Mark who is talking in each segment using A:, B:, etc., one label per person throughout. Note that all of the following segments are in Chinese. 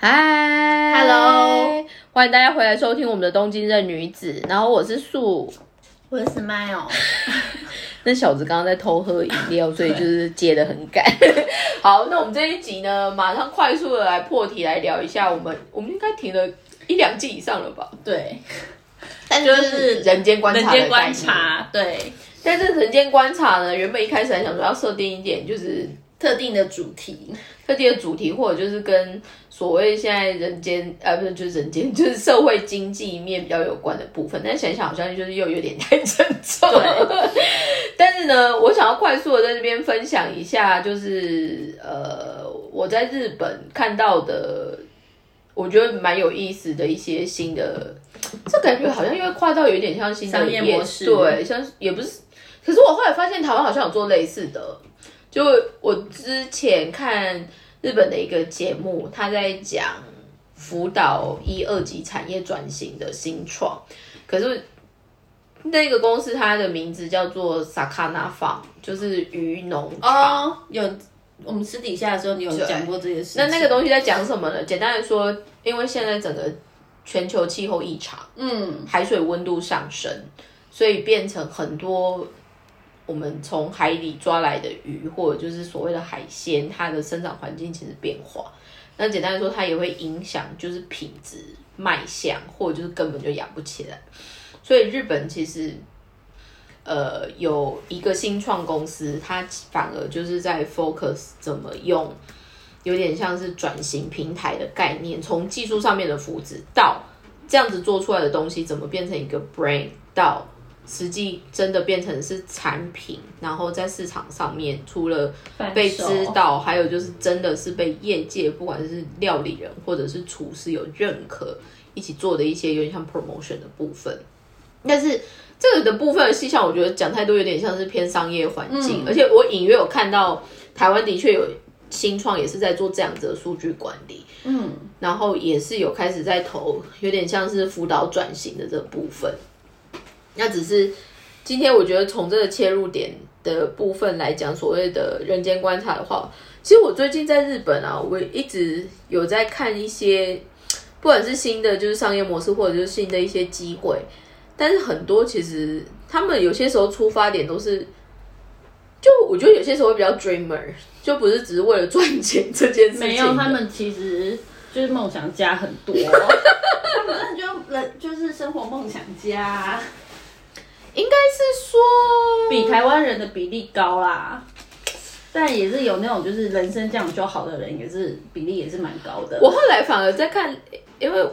A: 嗨
B: Hello
A: 欢迎大家回来收听我们的《东京任女子》，然后我是素，
B: 我是 Smile，
A: 那小子刚刚在偷喝饮料，所以就是接的很赶。好，那我们这一集呢，马上快速的来破题，来聊一下我们，我们应该停了一两季以上了吧？
B: 对，
A: 但
B: 就是
A: 人间观察，
B: 人间观。察，对，
A: 但是人间观察呢，原本一开始还想说要设定一点，就是
B: 特定的主题，
A: 特定的主题，或者就是跟所谓现在人间啊不是就是人间 就是社会经济面比较有关的部分，但想想好像就是又有点太沉重。但是呢，我想要快速的在这边分享一下，就是呃我在日本看到的，我觉得蛮有意思的一些新的，这感觉好像因为跨到有点像新的
B: 商业模式。
A: 对，像是也不是，可是我后来发现台湾好像有做类似的，就我之前看日本的一个节目，他在讲辅导一二级产业转型的新创，可是那个公司它的名字叫做 Sakana Farm，就是鱼农场。
B: 哦，有我们私底下的时候，你有讲过这件事情，
A: 那那个东西在讲什么呢？简单来说，因为现在整个全球气候异常，
B: 嗯，
A: 海水温度上升，所以变成很多我们从海里抓来的鱼，或者就是所谓的海鲜，它的生长环境其实变化。那简单来说，它也会影响就是品质、卖相，或者就是根本就养不起来。所以日本其实。呃，有一个新创公司，它反而就是在 focus 怎么用，有点像是转型平台的概念，从技术上面的扶持到这样子做出来的东西怎么变成一个 brain，到实际真的变成是产品，然后在市场上面除了被知道，还有就是真的是被业界不管是料理人或者是厨师有认可，一起做的一些有点像 promotion 的部分，但是。这个的部分的细项，我觉得讲太多有点像是偏商业环境，而且我隐约有看到台湾的确有新创也是在做这样子的数据管理，
B: 嗯，
A: 然后也是有开始在投，有点像是辅导转型的这部分。那只是今天我觉得从这个切入点的部分来讲，所谓的人间观察的话，其实我最近在日本啊，我一直有在看一些，不管是新的就是商业模式，或者就是新的一些机会。但是很多其实他们有些时候出发点都是，就我觉得有些时候会比较 dreamer，就不是只是为了赚钱这件事情。
B: 没有，他们其实就是梦想家很多，他们就人就是生活梦想家，
A: 应该是说
B: 比台湾人的比例高啦。但也是有那种就是人生这样就好的人，也是比例也是蛮高的。
A: 我后来反而在看，因为。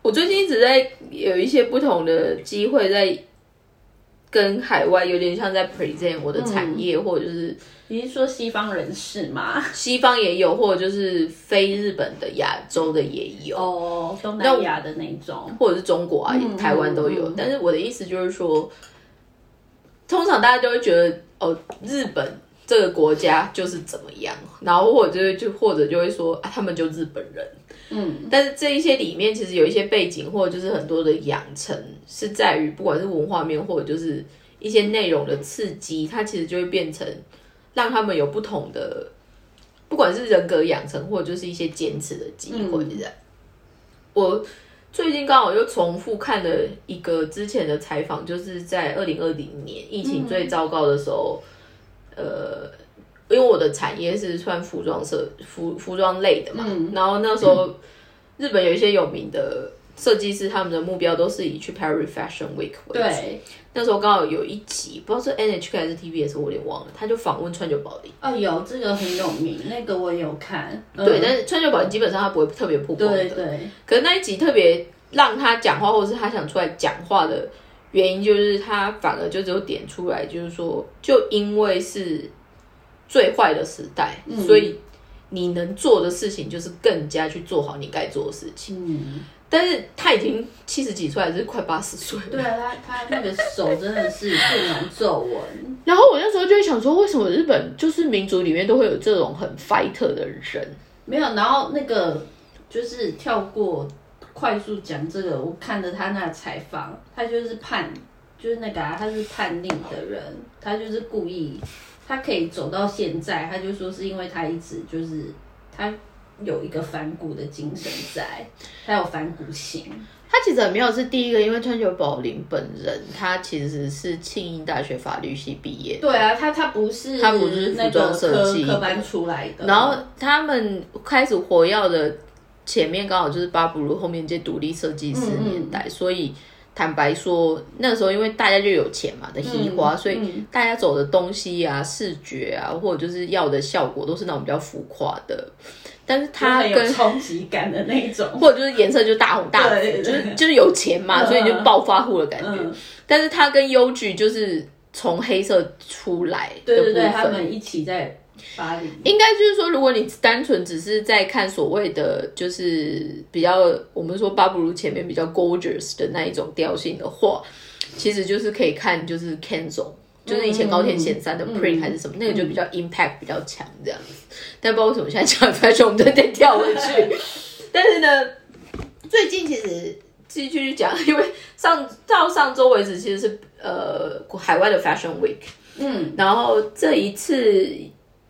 A: 我最近一直在有一些不同的机会，在跟海外有点像在 present 我的产业，或者就是
B: 你是说西方人士吗？
A: 西方也有，或者就是非日本的亚洲的也有
B: 哦，东南亚的那种，
A: 或者是中国啊、台湾都有。但是我的意思就是说，通常大家就会觉得哦，日本这个国家就是怎么样，然后或者就或者就会说啊，他们就日本人。嗯，但是这一些里面其实有一些背景，或者就是很多的养成，是在于不管是文化面，或者就是一些内容的刺激，它其实就会变成让他们有不同的，不管是人格养成，或者就是一些坚持的机会。我最近刚好又重复看了一个之前的采访，就是在二零二零年疫情最糟糕的时候，呃。因为我的产业是穿服装设服服装类的嘛，然后那时候日本有一些有名的设计师，他们的目标都是以去 Paris Fashion Week 为主。
B: 对，
A: 那时候刚好有一集，不知道是 NHK 还是 TBS，我有点忘了，他就访问川久保玲。
B: 哦，有这个很有名，那个我有看。
A: 对，但是川久保玲基本上他不会特别曝光的。
B: 对对。
A: 可是那一集特别让他讲话，或者是他想出来讲话的原因，就是他反而就只有点出来，就是说，就因为是。最坏的时代，所以你能做的事情就是更加去做好你该做的事情。嗯，但是他已经七十几岁，还是快八十岁。
B: 对啊，他他那个手真的是不能皱纹。
A: 然后我那时候就会想说，为什么日本就是民族里面都会有这种很 fighter 的人？
B: 没有，然后那个就是跳过快速讲这个，我看着他那采访，他就是叛，就是那个他是叛逆的人，他就是故意。他可以走到现在，他就说是因为他一直就是他有一个反骨的精神在，他有反骨性。
A: 他其实很妙，是第一个，因为川久保玲本人，他其实是庆应大学法律系毕业。
B: 对啊，他他不是
A: 他不是服装设计
B: 科班出来的。
A: 然后他们开始活跃的前面刚好就是巴布鲁后面这独立设计师年代，所以坦白说，那时候因为大家就有钱嘛的提花，所以大家走的东西啊、视觉啊，或者就是要的效果，都是那种比较浮夸的。但是它跟
B: 冲击感的那种，
A: 或者就是颜色就大红大紫，就是就是有钱嘛，所以就暴发户的感觉。但是它跟优剧就是从黑色出来的部分，
B: 他们一起在巴黎。
A: 应该就是说，如果你单纯只是在看所谓的就是比较我们说巴布鲁前面比较 gorgeous 的那一种调性的话，其实就是可以看就是 Kenzo。就是以前高田贤三的 print 还是什么，那个就比较 impact 比较强这样子。但不知道为什么现在讲 fashion，我们都得跳回去。但是呢，最近其实继续讲，因为上到上周为止，其实是呃海外的 fashion week。嗯，然后这一次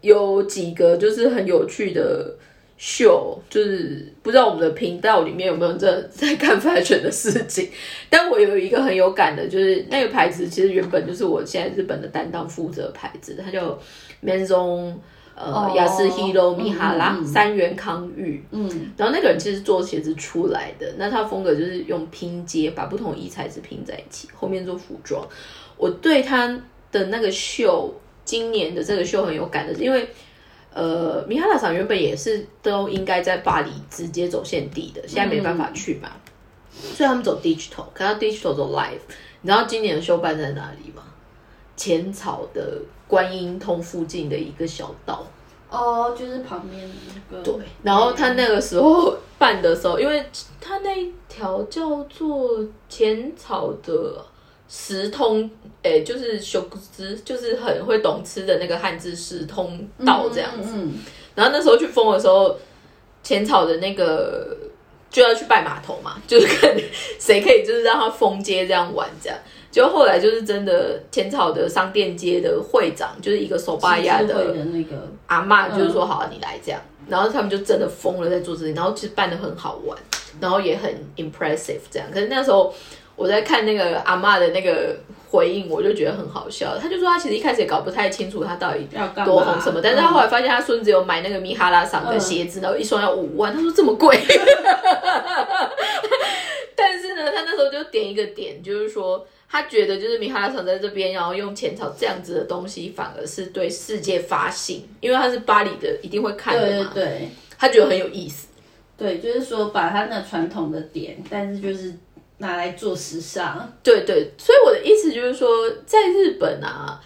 A: 有几个就是很有趣的。秀就是不知道我们的频道里面有没有在在看 fashion 的事情，但我有一个很有感的，就是那个牌子其实原本就是我现在日本的担当负责牌子，它叫 Manzon 呃雅斯 Hiro 米哈拉三元康裕，嗯，然后那个人其实做鞋子出来的，那他风格就是用拼接把不同衣材质拼在一起，后面做服装。我对他的那个秀，今年的这个秀很有感的，因为。呃，米哈拉厂原本也是都应该在巴黎直接走线地的，现在没办法去嘛，所以他们走 digital，可到 digital 走 live。你知道今年的秀办在哪里吗？浅草的观音通附近的一个小道。
B: 哦，就是旁边那个。
A: 对，然后他那个时候办的时候，因为他那一条叫做浅草的。十通，诶，就是修之，就是很会懂吃的那个汉字十通道这样子。然后那时候去封的时候，浅草的那个就要去拜码头嘛，就是看谁可以，就是让他封街这样玩这样。结果后来就是真的，浅草的商店街的会长就是一个手巴亚
B: 的那个
A: 阿妈，就是说好，你来这样。然后他们就真的疯了在做这些，然后其实办的很好玩，然后也很 impressive 这样。可是那时候。我在看那个阿妈的那个回应，我就觉得很好笑。他就说他其实一开始也搞不太清楚他到底多红什么，但是他后来发现他孙子有买那个米哈拉桑的鞋子，然后一双要五万，他说这么贵。但是呢，他那时候就点一个点，就是说他觉得就是米哈拉桑在这边，然后用浅草这样子的东西，反而是对世界发信，因为他是巴黎的，一定会看的
B: 嘛。对对，
A: 他觉得很有意思。
B: 对，就是说把他那传统的点，但是就是。拿来做时尚，
A: 对对，所以我的意思就是说，在日本啊，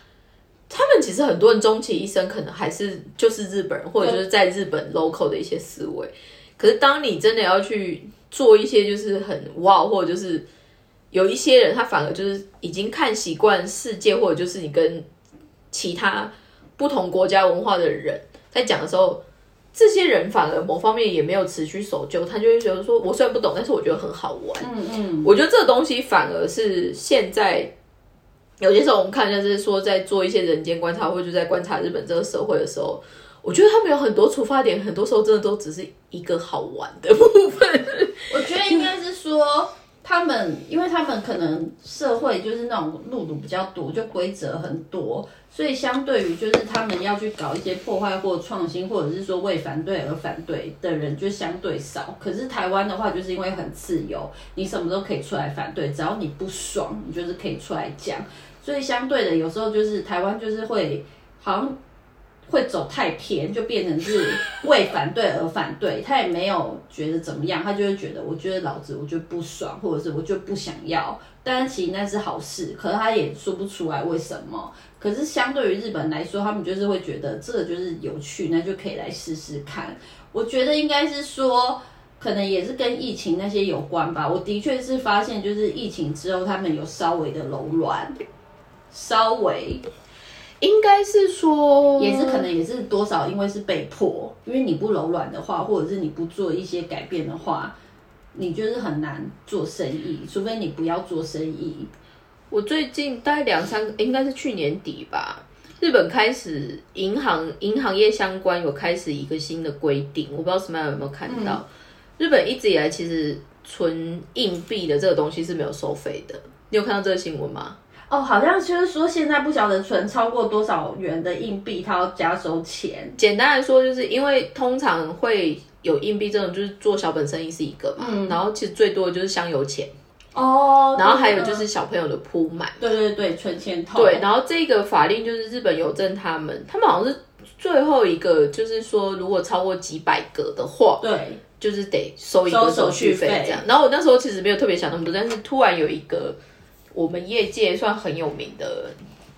A: 他们其实很多人终其一生可能还是就是日本人，或者就是在日本 local 的一些思维。可是当你真的要去做一些就是很哇，或者就是有一些人他反而就是已经看习惯世界，或者就是你跟其他不同国家文化的人在讲的时候。这些人反而某方面也没有持续守旧，他就会觉得说，我虽然不懂，但是我觉得很好玩。嗯嗯，我觉得这个东西反而是现在有些时候我们看，就是说在做一些人间观察，或者在观察日本这个社会的时候，我觉得他们有很多出发点，很多时候真的都只是一个好玩的部分。
B: 我觉得应该是说。他们，因为他们可能社会就是那种路路比较多，就规则很多，所以相对于就是他们要去搞一些破坏或创新，或者是说为反对而反对的人就相对少。可是台湾的话，就是因为很自由，你什么都可以出来反对，只要你不爽，你就是可以出来讲。所以相对的，有时候就是台湾就是会好像。会走太偏，就变成是为反对而反对，他也没有觉得怎么样，他就会觉得，我觉得老子我就不爽，或者是我就不想要。但是其实那是好事，可是他也说不出来为什么。可是相对于日本来说，他们就是会觉得这个就是有趣，那就可以来试试看。我觉得应该是说，可能也是跟疫情那些有关吧。我的确是发现，就是疫情之后，他们有稍微的柔软，稍微。
A: 应该是说，
B: 也是可能也是多少，因为是被迫，因为你不柔软的话，或者是你不做一些改变的话，你就是很难做生意，除非你不要做生意。
A: 我最近大概两三，应该是去年底吧，日本开始银行银行业相关有开始一个新的规定，我不知道什么样有没有看到。日本一直以来其实存硬币的这个东西是没有收费的，你有看到这个新闻吗？
B: 哦，好像就是说现在不晓得存超过多少元的硬币，他要加收钱。
A: 简单来说，就是因为通常会有硬币这种，就是做小本生意是一个嘛，然后其实最多的就是香油钱。
B: 哦，
A: 然后还有就是小朋友的铺满，
B: 对对对，存钱套。
A: 对，然后这个法令就是日本邮政他们，他们好像是最后一个，就是说如果超过几百个的话，
B: 对，
A: 就是得收一个手续费这样。然后我那时候其实没有特别想那么多，但是突然有一个我们业界算很有名的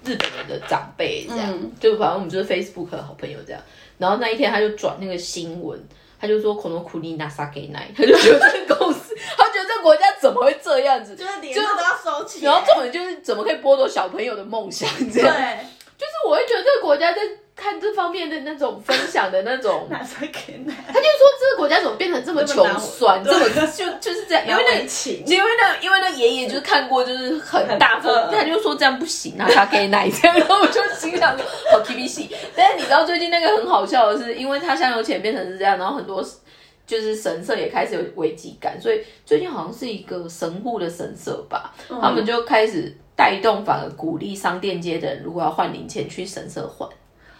A: 日本人的长辈这样，就反正我们就是 Facebook 的好朋友这样。然后那一天他就转那个新闻，他就说 “kono kuni nasake nai”，他就觉得这个公司。他觉得这个国家怎么会这样子？
B: 就是连都要收起，
A: 然后重点就是怎么可以剥夺小朋友的梦想？这样，
B: 对，
A: 就是我会觉得这个国家在看这方面的那种分享的那种，
B: 他就说
A: 这个国家怎么变成这么穷酸，这么 就就是这样，因为那因为那因为那爷爷就是看过就是很大风，他就说这样不行啊，他可以奶这样，然后我就心想说好 T B C，但是你知道最近那个很好笑的是，因为他香油钱变成是这样，然后很多。就是神社也开始有危机感，所以最近好像是一个神户的神社吧，他们就开始带动，反而鼓励商店街的人，如果要换零钱去神社换，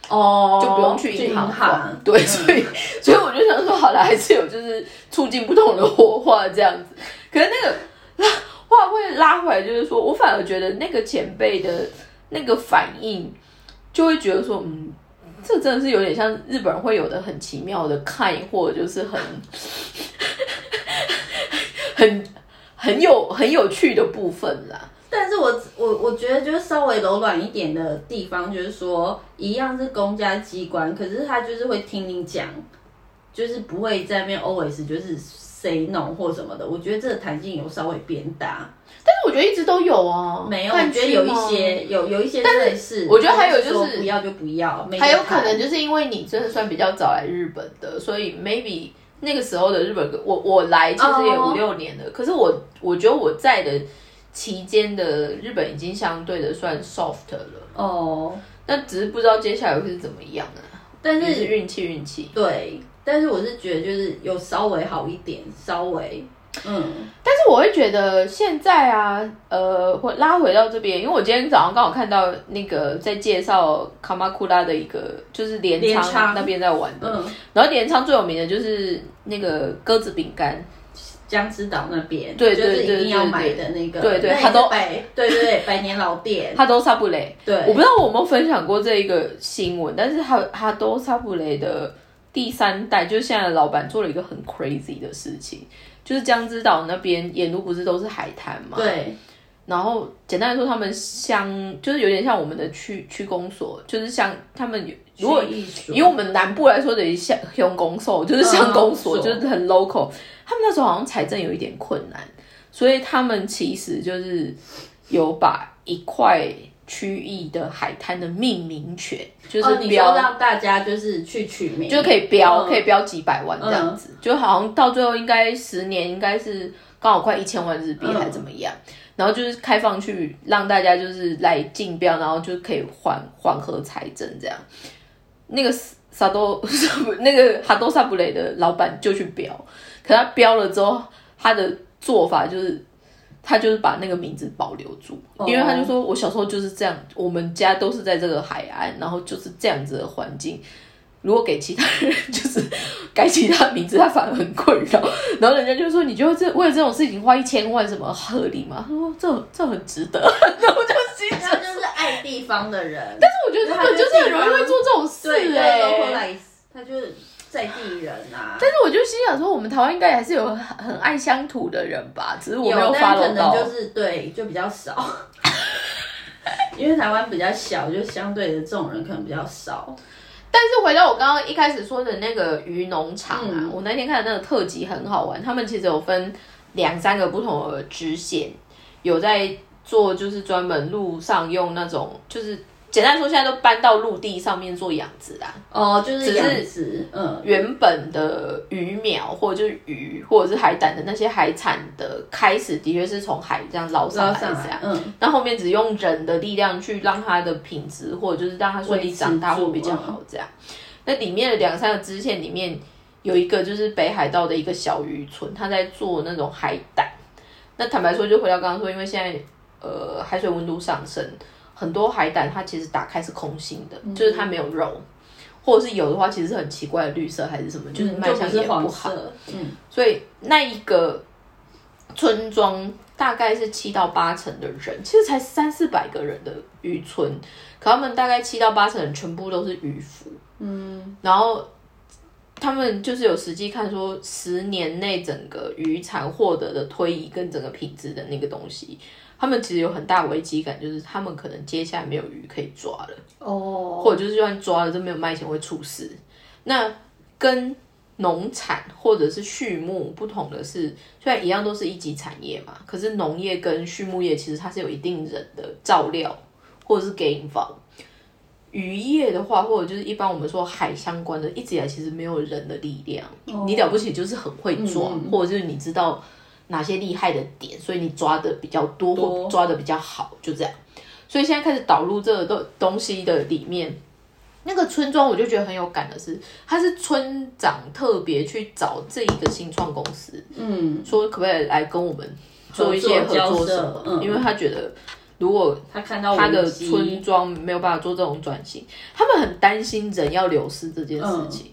B: 哦，
A: 就不用去银行换。对，所以所以我就想说，好了，还是有就是促进不同的火花这样子。可是那个话会拉回来，就是说我反而觉得那个前辈的那个反应，就会觉得说，嗯。这真的是有点像日本人会有的很奇妙的看，或者就是很 很很有很有趣的部分啦。
B: 但是我我我觉得就是稍微柔软一点的地方，就是说一样是公家机关，可是他就是会听你讲，就是不会在那边 always 就是 say no 或什么的。我觉得这个弹性有稍微变大。
A: 但是我觉得一直都有啊，
B: 没有，我觉得有一些有有一些，
A: 但
B: 是
A: 我觉得还有就是
B: 不要就不要，
A: 还有可能就是因为你真的算比较早来日本的，所以 maybe 那个时候的日本，我我来其实也五六年了，可是我我觉得我在的期间的日本已经相对的算 soft 了。哦，那只是不知道接下来会是怎么样啊，
B: 但是
A: 运气运气，
B: 对，但是我是觉得就是有稍微好一点，稍微。
A: 嗯，但是我会觉得现在啊，呃，会拉回到这边，因为我今天早上刚好看到那个在介绍卡马库拉的一个，就是镰仓那边在玩的，然后镰仓最有名的就是那个鸽子饼干，
B: 江之岛那边，
A: 对对对
B: 对，一定要买的那个，
A: 对对，他都
B: 百，对对对，百年老店，
A: 他都萨布雷，
B: 对，
A: 我不知道我有没有分享过这一个新闻，但是它它都萨布雷的第三代，就是现在的老板做了一个很 crazy 的事情。就是江之岛那边沿路不是都是海滩嘛？
B: 对。
A: 然后简单来说，他们乡就是有点像我们的区区公所，就是像他们如果以我们南部来说，等于像乡公所，就是乡公所，就是很 local。他们那时候好像财政有一点困难，所以他们其实就是有把一块。区域的海滩的命名权，就是标
B: 让大家就是去取名，
A: 就可以标，可以标几百万这样子，就好像到最后应该十年应该是刚好快一千万日币还怎么样，然后就是开放去让大家就是来竞标，然后就可以缓缓和财政这样。那个萨多 那个哈多萨布雷的老板就去标，可他标了之后，他的做法就是。他就是把那个名字保留住，因为他就说，我小时候就是这样，我们家都是在这个海岸，然后就是这样子的环境。如果给其他人就是改其他名字，他反而很困扰。然后人家就说，你觉得这为了这种事情花一千万，什么合理吗？他 说这这很值得。然后我就心
B: 想，就是爱地方的人。
A: 但是我觉得他们就是很容易会做这种事
B: 哎，他就是。在地人啊，
A: 但是我就心想说，我们台湾应该还是有很很爱乡土的人吧，只是我没有发
B: 可能就是对，就比较少，因为台湾比较小，就相对的这种人可能比较少。
A: 但是回到我刚刚一开始说的那个鱼农场啊，我那天看的那个特辑很好玩，他们其实有分两三个不同的支线，有在做就是专门路上用那种就是。简单说，现在都搬到陆地上面做养殖啦。
B: 哦，就是养殖，嗯，
A: 原本的鱼苗或者就是鱼或者是海胆的那些海产的开始，的确是从海这样捞上来这样
B: 来，。嗯，
A: 那后面只用人的力量去让它的品质，或者就是让它顺利长大会比较好这样。那里面的两三个支线里面有一个就是北海道的一个小渔村，他在做那种海胆。那坦白说，就回到刚刚说，因为现在呃海水温度上升，很多海胆它其实打开是空心的，就是它没有肉，或者是有的话，其实是很奇怪的绿色还是什么，就是卖相也不好。
B: 嗯，
A: 所以那一个村庄大概是七到八成的人，其实才三四百个人的渔村，可他们大概七到八成人全部都是渔夫，嗯，然后他们就是有实际看说，十年内整个渔产获得的推移跟整个品质的那个东西。他们其实有很大危机感，就是他们可能接下来没有鱼可以抓了。
B: 哦，
A: 或者就是就算抓了，这没有卖钱会出事。那跟农产或者是畜牧不同的是，虽然一样都是一级产业嘛，可是农业跟畜牧业其实它是有一定人的照料或者是给引房。渔业的话，或者就是一般我们说海相关的，一直以来其实没有人的力量。你了不起就是很会抓，或者就是你知道哪些厉害的点，所以你抓的比较多或抓的比较好，就这样。所以现在开始导入这个东东西的里面，那个村庄我就觉得很有感的是，他是村长特别去找这一个新创公司，
B: 嗯，
A: 说可不可以来跟我们做一些合
B: 合作
A: 作什么
B: 嗯。
A: 因为他觉得如果
B: 他看到
A: 他的村庄没有办法做这种转型，他们很担心人要流失这件事情。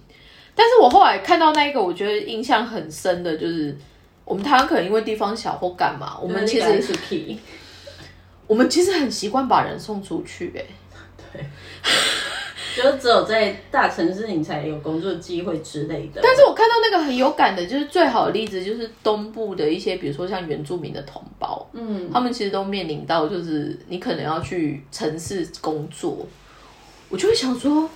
A: 但是我后来看到那一个，我觉得印象很深的就是，我们台湾可能因为地方小或干嘛，我
B: 我
A: 们其实
B: 是 key，
A: 我们其实很习惯把人送出去、欸，
B: 就是只有在大城市你才有工作机会之类的。
A: 但是我看到那个很有感的，就是最好的例子就是东部的一些，比如说像原住民的同胞，嗯，他们其实都面临到就是你可能要去城市工作，我就会想说，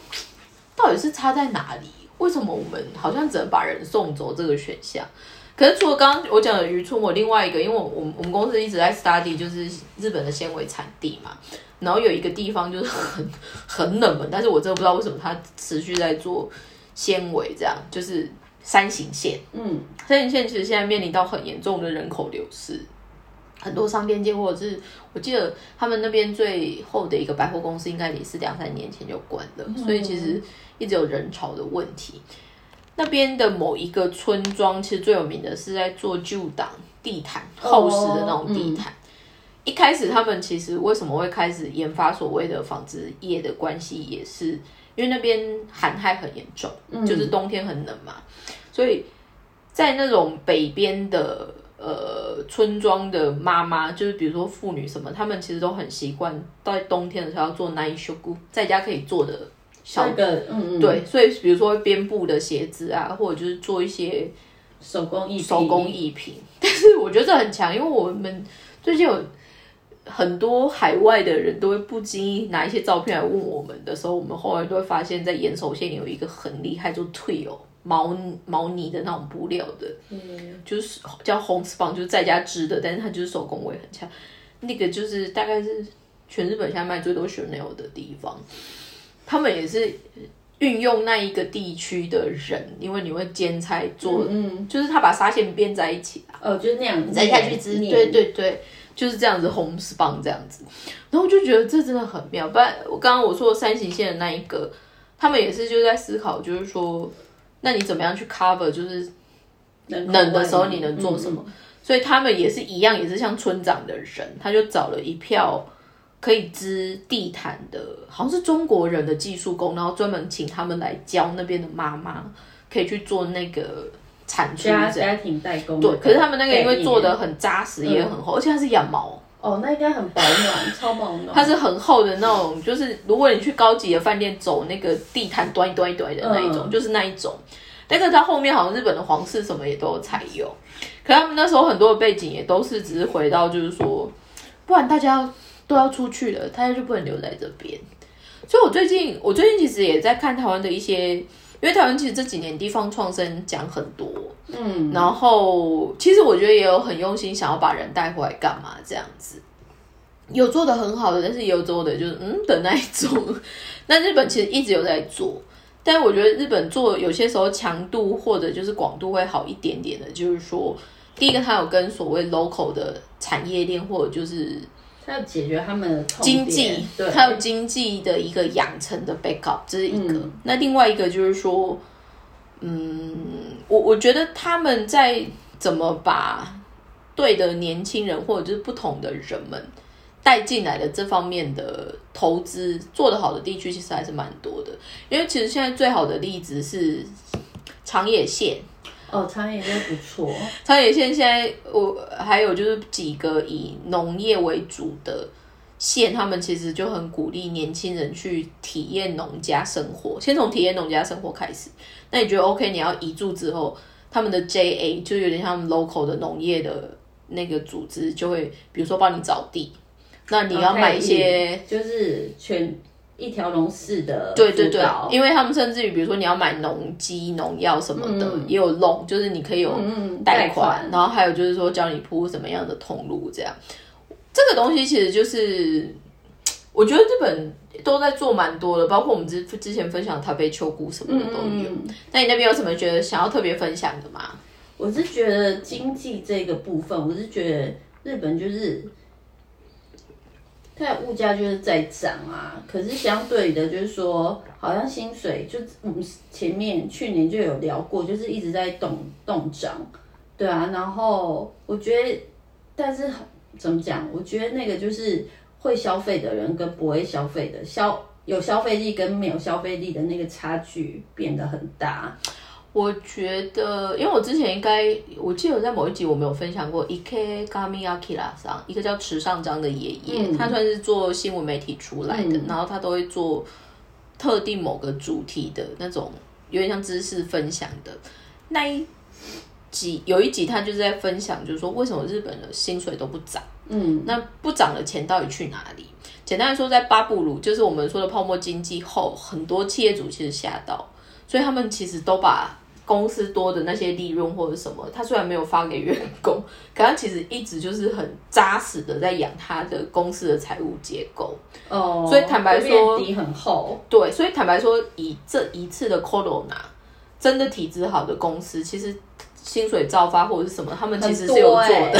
A: 到底是差在哪里？为什么我们好像只能把人送走这个选项？可是除了刚刚我讲的渔村，我另外一个，因为我我们我们公司一直在 study 就是日本的纤维产地嘛，然后有一个地方就是很很冷门，但是我真的不知道为什么它持续在做纤维，这样就是山形县。
B: 嗯，
A: 山形县其实现在面临到很严重的人口流失，很多商店街或者是我记得他们那边最后的一个百货公司，应该也是两三年前就关了，所以其实一直有人潮的问题。那边的某一个村庄，其实最有名的是在做旧档地毯，厚实的那种地毯。一开始他们其实为什么会开始研发所谓的纺织业的关系，也是因为那边寒害很严重，就是冬天很冷嘛，所以在那种北边的呃村庄的妈妈，就是比如说妇女什么，她们其实都很习惯在冬天的时候要做 night s h o 在家可以做的小
B: 那个嗯嗯，
A: 对，所以比如说编布的鞋子啊，或者就是做一些
B: 手工艺
A: 手工艺品，但是我觉得这很强，因为我们最近有很多海外的人都会不经意拿一些照片来问我们的时候，我们后来都会发现，在岩手县有一个很厉害，就退哦毛毛呢的那种布料的，嗯。就是叫 homespun，就是在家织的，但是它就是手工味很强，那个就是大概是全日本现在卖最多 Chanel 的地方，他们也是。运用那一个地区的人，因为你会兼差做，
B: 嗯，
A: 就是他把纱线编在一起啊，
B: 哦，就是那样
A: 再下去织，
B: 捏
A: 对对对，就是这样子红 s p a n 这样子，然后我就觉得这真的很妙。不然我刚刚我说的三行线的那一个，他们也是就在思考，就是说，那你怎么样去 cover，就是
B: 冷
A: 冷的时候你能做什么？
B: 嗯
A: 所以他们也是一样，也是像村长的人，他就找了一票可以织地毯的，好像是中国人的技术工，然后专门请他们来教那边的妈妈，可以去做那个产出
B: 家。家庭代工
A: 对，可是他们那个因为做的很扎实，也很厚，而且它是羊毛，
B: 哦，那应该很保暖，超保暖。
A: 它是很厚的那种，就是如果你去高级的饭店走那个地毯端一端一端的那一种，
B: 嗯
A: 就是那一种。但是它后面好像日本的皇室什么也都有采用，可他们那时候很多的背景也都是只是回到就是说，不然大家都要出去了，他家就不能留在这边。所以我最近我最近其实也在看台湾的一些，因为台湾其实这几年地方创生讲很多，
B: 嗯，
A: 然后其实我觉得也有很用心想要把人带回来干嘛这样子。有做的很好的，但是也有做的就是嗯的那一种。那日本其实一直有在做，但我觉得日本做有些时候强度或者就是广度会好一点点的，就是说，第一个它有跟所谓 local 的产业链或者就是
B: 它要解决他们的痛
A: 经济，
B: 对，
A: 还有经济的一个养成的 backup，这是一个。
B: 嗯
A: 那另外一个就是说，嗯，我我觉得他们在怎么把对的年轻人或者就是不同的人们带进来的这方面的投资做得好的地区，其实还是蛮多的。因为其实现在最好的例子是长野县。
B: 哦，长野真不错，
A: 长野县现在我还有就是几个以农业为主的县，他们其实就很鼓励年轻人去体验农家生活，先从体验农家生活开始。那你觉得 OK？你要移住之后，他们的 JA 就有点像 local 的农业的那个组织，就会比如说帮你找地，那你要买一些。
B: 就是全一条龙式的
A: 对对对，因为他们甚至于，比如说你要买农机、农药什么的，也有 loan，就是你可以有
B: 嗯
A: 贷
B: 贷款。
A: 然后还有就是说教你铺什么样的通路，这样。这个东西其实就是，我觉得日本都在做蛮多的，包括我们之之前分享台北秋谷什么的都有。
B: 嗯。
A: 那你那边有什么觉得想要特别分享的吗？
B: 我是觉得经济这个部分，我是觉得日本就是它物价就是在涨啊，可是相对的，就是说好像薪水就我们前面去年就有聊过，就是一直在动动涨，对啊，然后我觉得，但是怎么讲？我觉得那个就是会消费的人跟不会消费的消有消费力跟没有消费力的那个差距变得很大。
A: 我觉得，因为我之前应该，我记得我在某一集我们有分享过 Ike Gami Akira 上一个叫池上章的爷爷，他算是做新闻媒体出来的，然后他都会做特定某个主题的那种，有点像知识分享的那一集，有一集他就是在分享，就是说为什么日本的薪水都不涨，
B: 嗯，
A: 那不涨的钱到底去哪里？简单来说，在巴布鲁，就是我们说的泡沫经济后，很多企业主其实吓到，所以他们其实都把公司多的那些利润或者什么，他虽然没有发给员工，可他其实一直就是很扎实的在养他的公司的财务结构。
B: 哦，
A: 所以坦白说
B: 底很厚，
A: 对，所以坦白说，以这一次的 Corona，真的体质好的公司，其实薪水照发或者是什么，他们其实是有做的。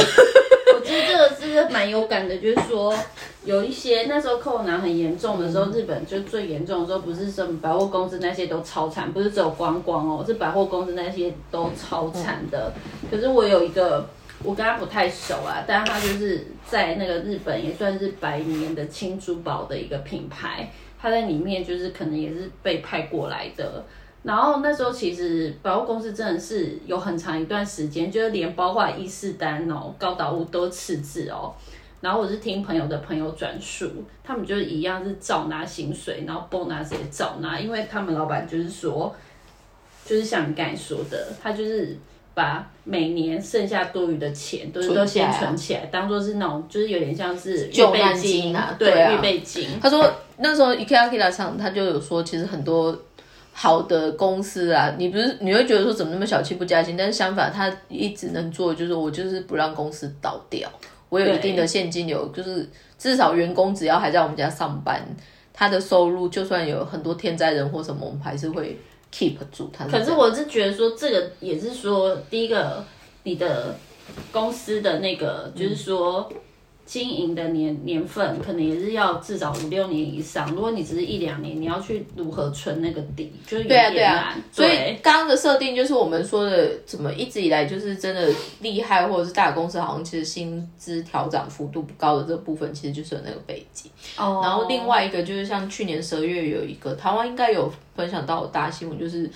B: 我觉得这个是蛮有感的，就是说有一些那时候 corona 很严重的时候，日本就最严重的时候，不是什么百货公司那些都超惨，不是只有观光哦，是百货公司那些都超惨的。可是我有一个，我跟他不太熟啊，但他就是在那个日本也算是百年的轻珠宝的一个品牌，他在里面就是可能也是被派过来的。然后那时候其实百货公司真的是有很长一段时间，就是连包括伊势丹哦、高岛屋都赤字哦。然后我是听朋友的朋友转述，他们就是一样是照拿薪水，然后 bonus 也照拿，因为他们老板就是说，就是像你刚才说的，他就是把每年剩下多余的钱都是都先
A: 存起来
B: 当做是那种就是有点像是预
A: 救
B: 备金
A: 金啊
B: 对
A: 对啊
B: 预备金。
A: 他说那时候 IKEA 上他就有说，其实很多好的公司啊，你不是你会觉得说怎么那么小气不加薪，但是相反，他一直能做就是我就是不让公司倒掉，我有一定的现金流，就是至少员工只要还在我们家上班，他的收入就算有很多天灾人祸什么，我们还是会 keep 住他。
B: 可是我是觉得说，这个也是说，第一个，你的公司的那个，就是说经营的年年份，可能也是要至少五六年以上。如果你只是一两年，你要去如何存那个底，就是有
A: 对啊，对
B: 点难。
A: 啊，所以
B: 对
A: 刚刚的设定就是我们说的，怎么一直以来就是真的厉害，或者是大公司好像其实薪资调整幅度不高的这部分，其实就是有那个背景。
B: 哦
A: 然后另外一个就是像去年十二月有一个台湾应该有分享到的大新闻，就是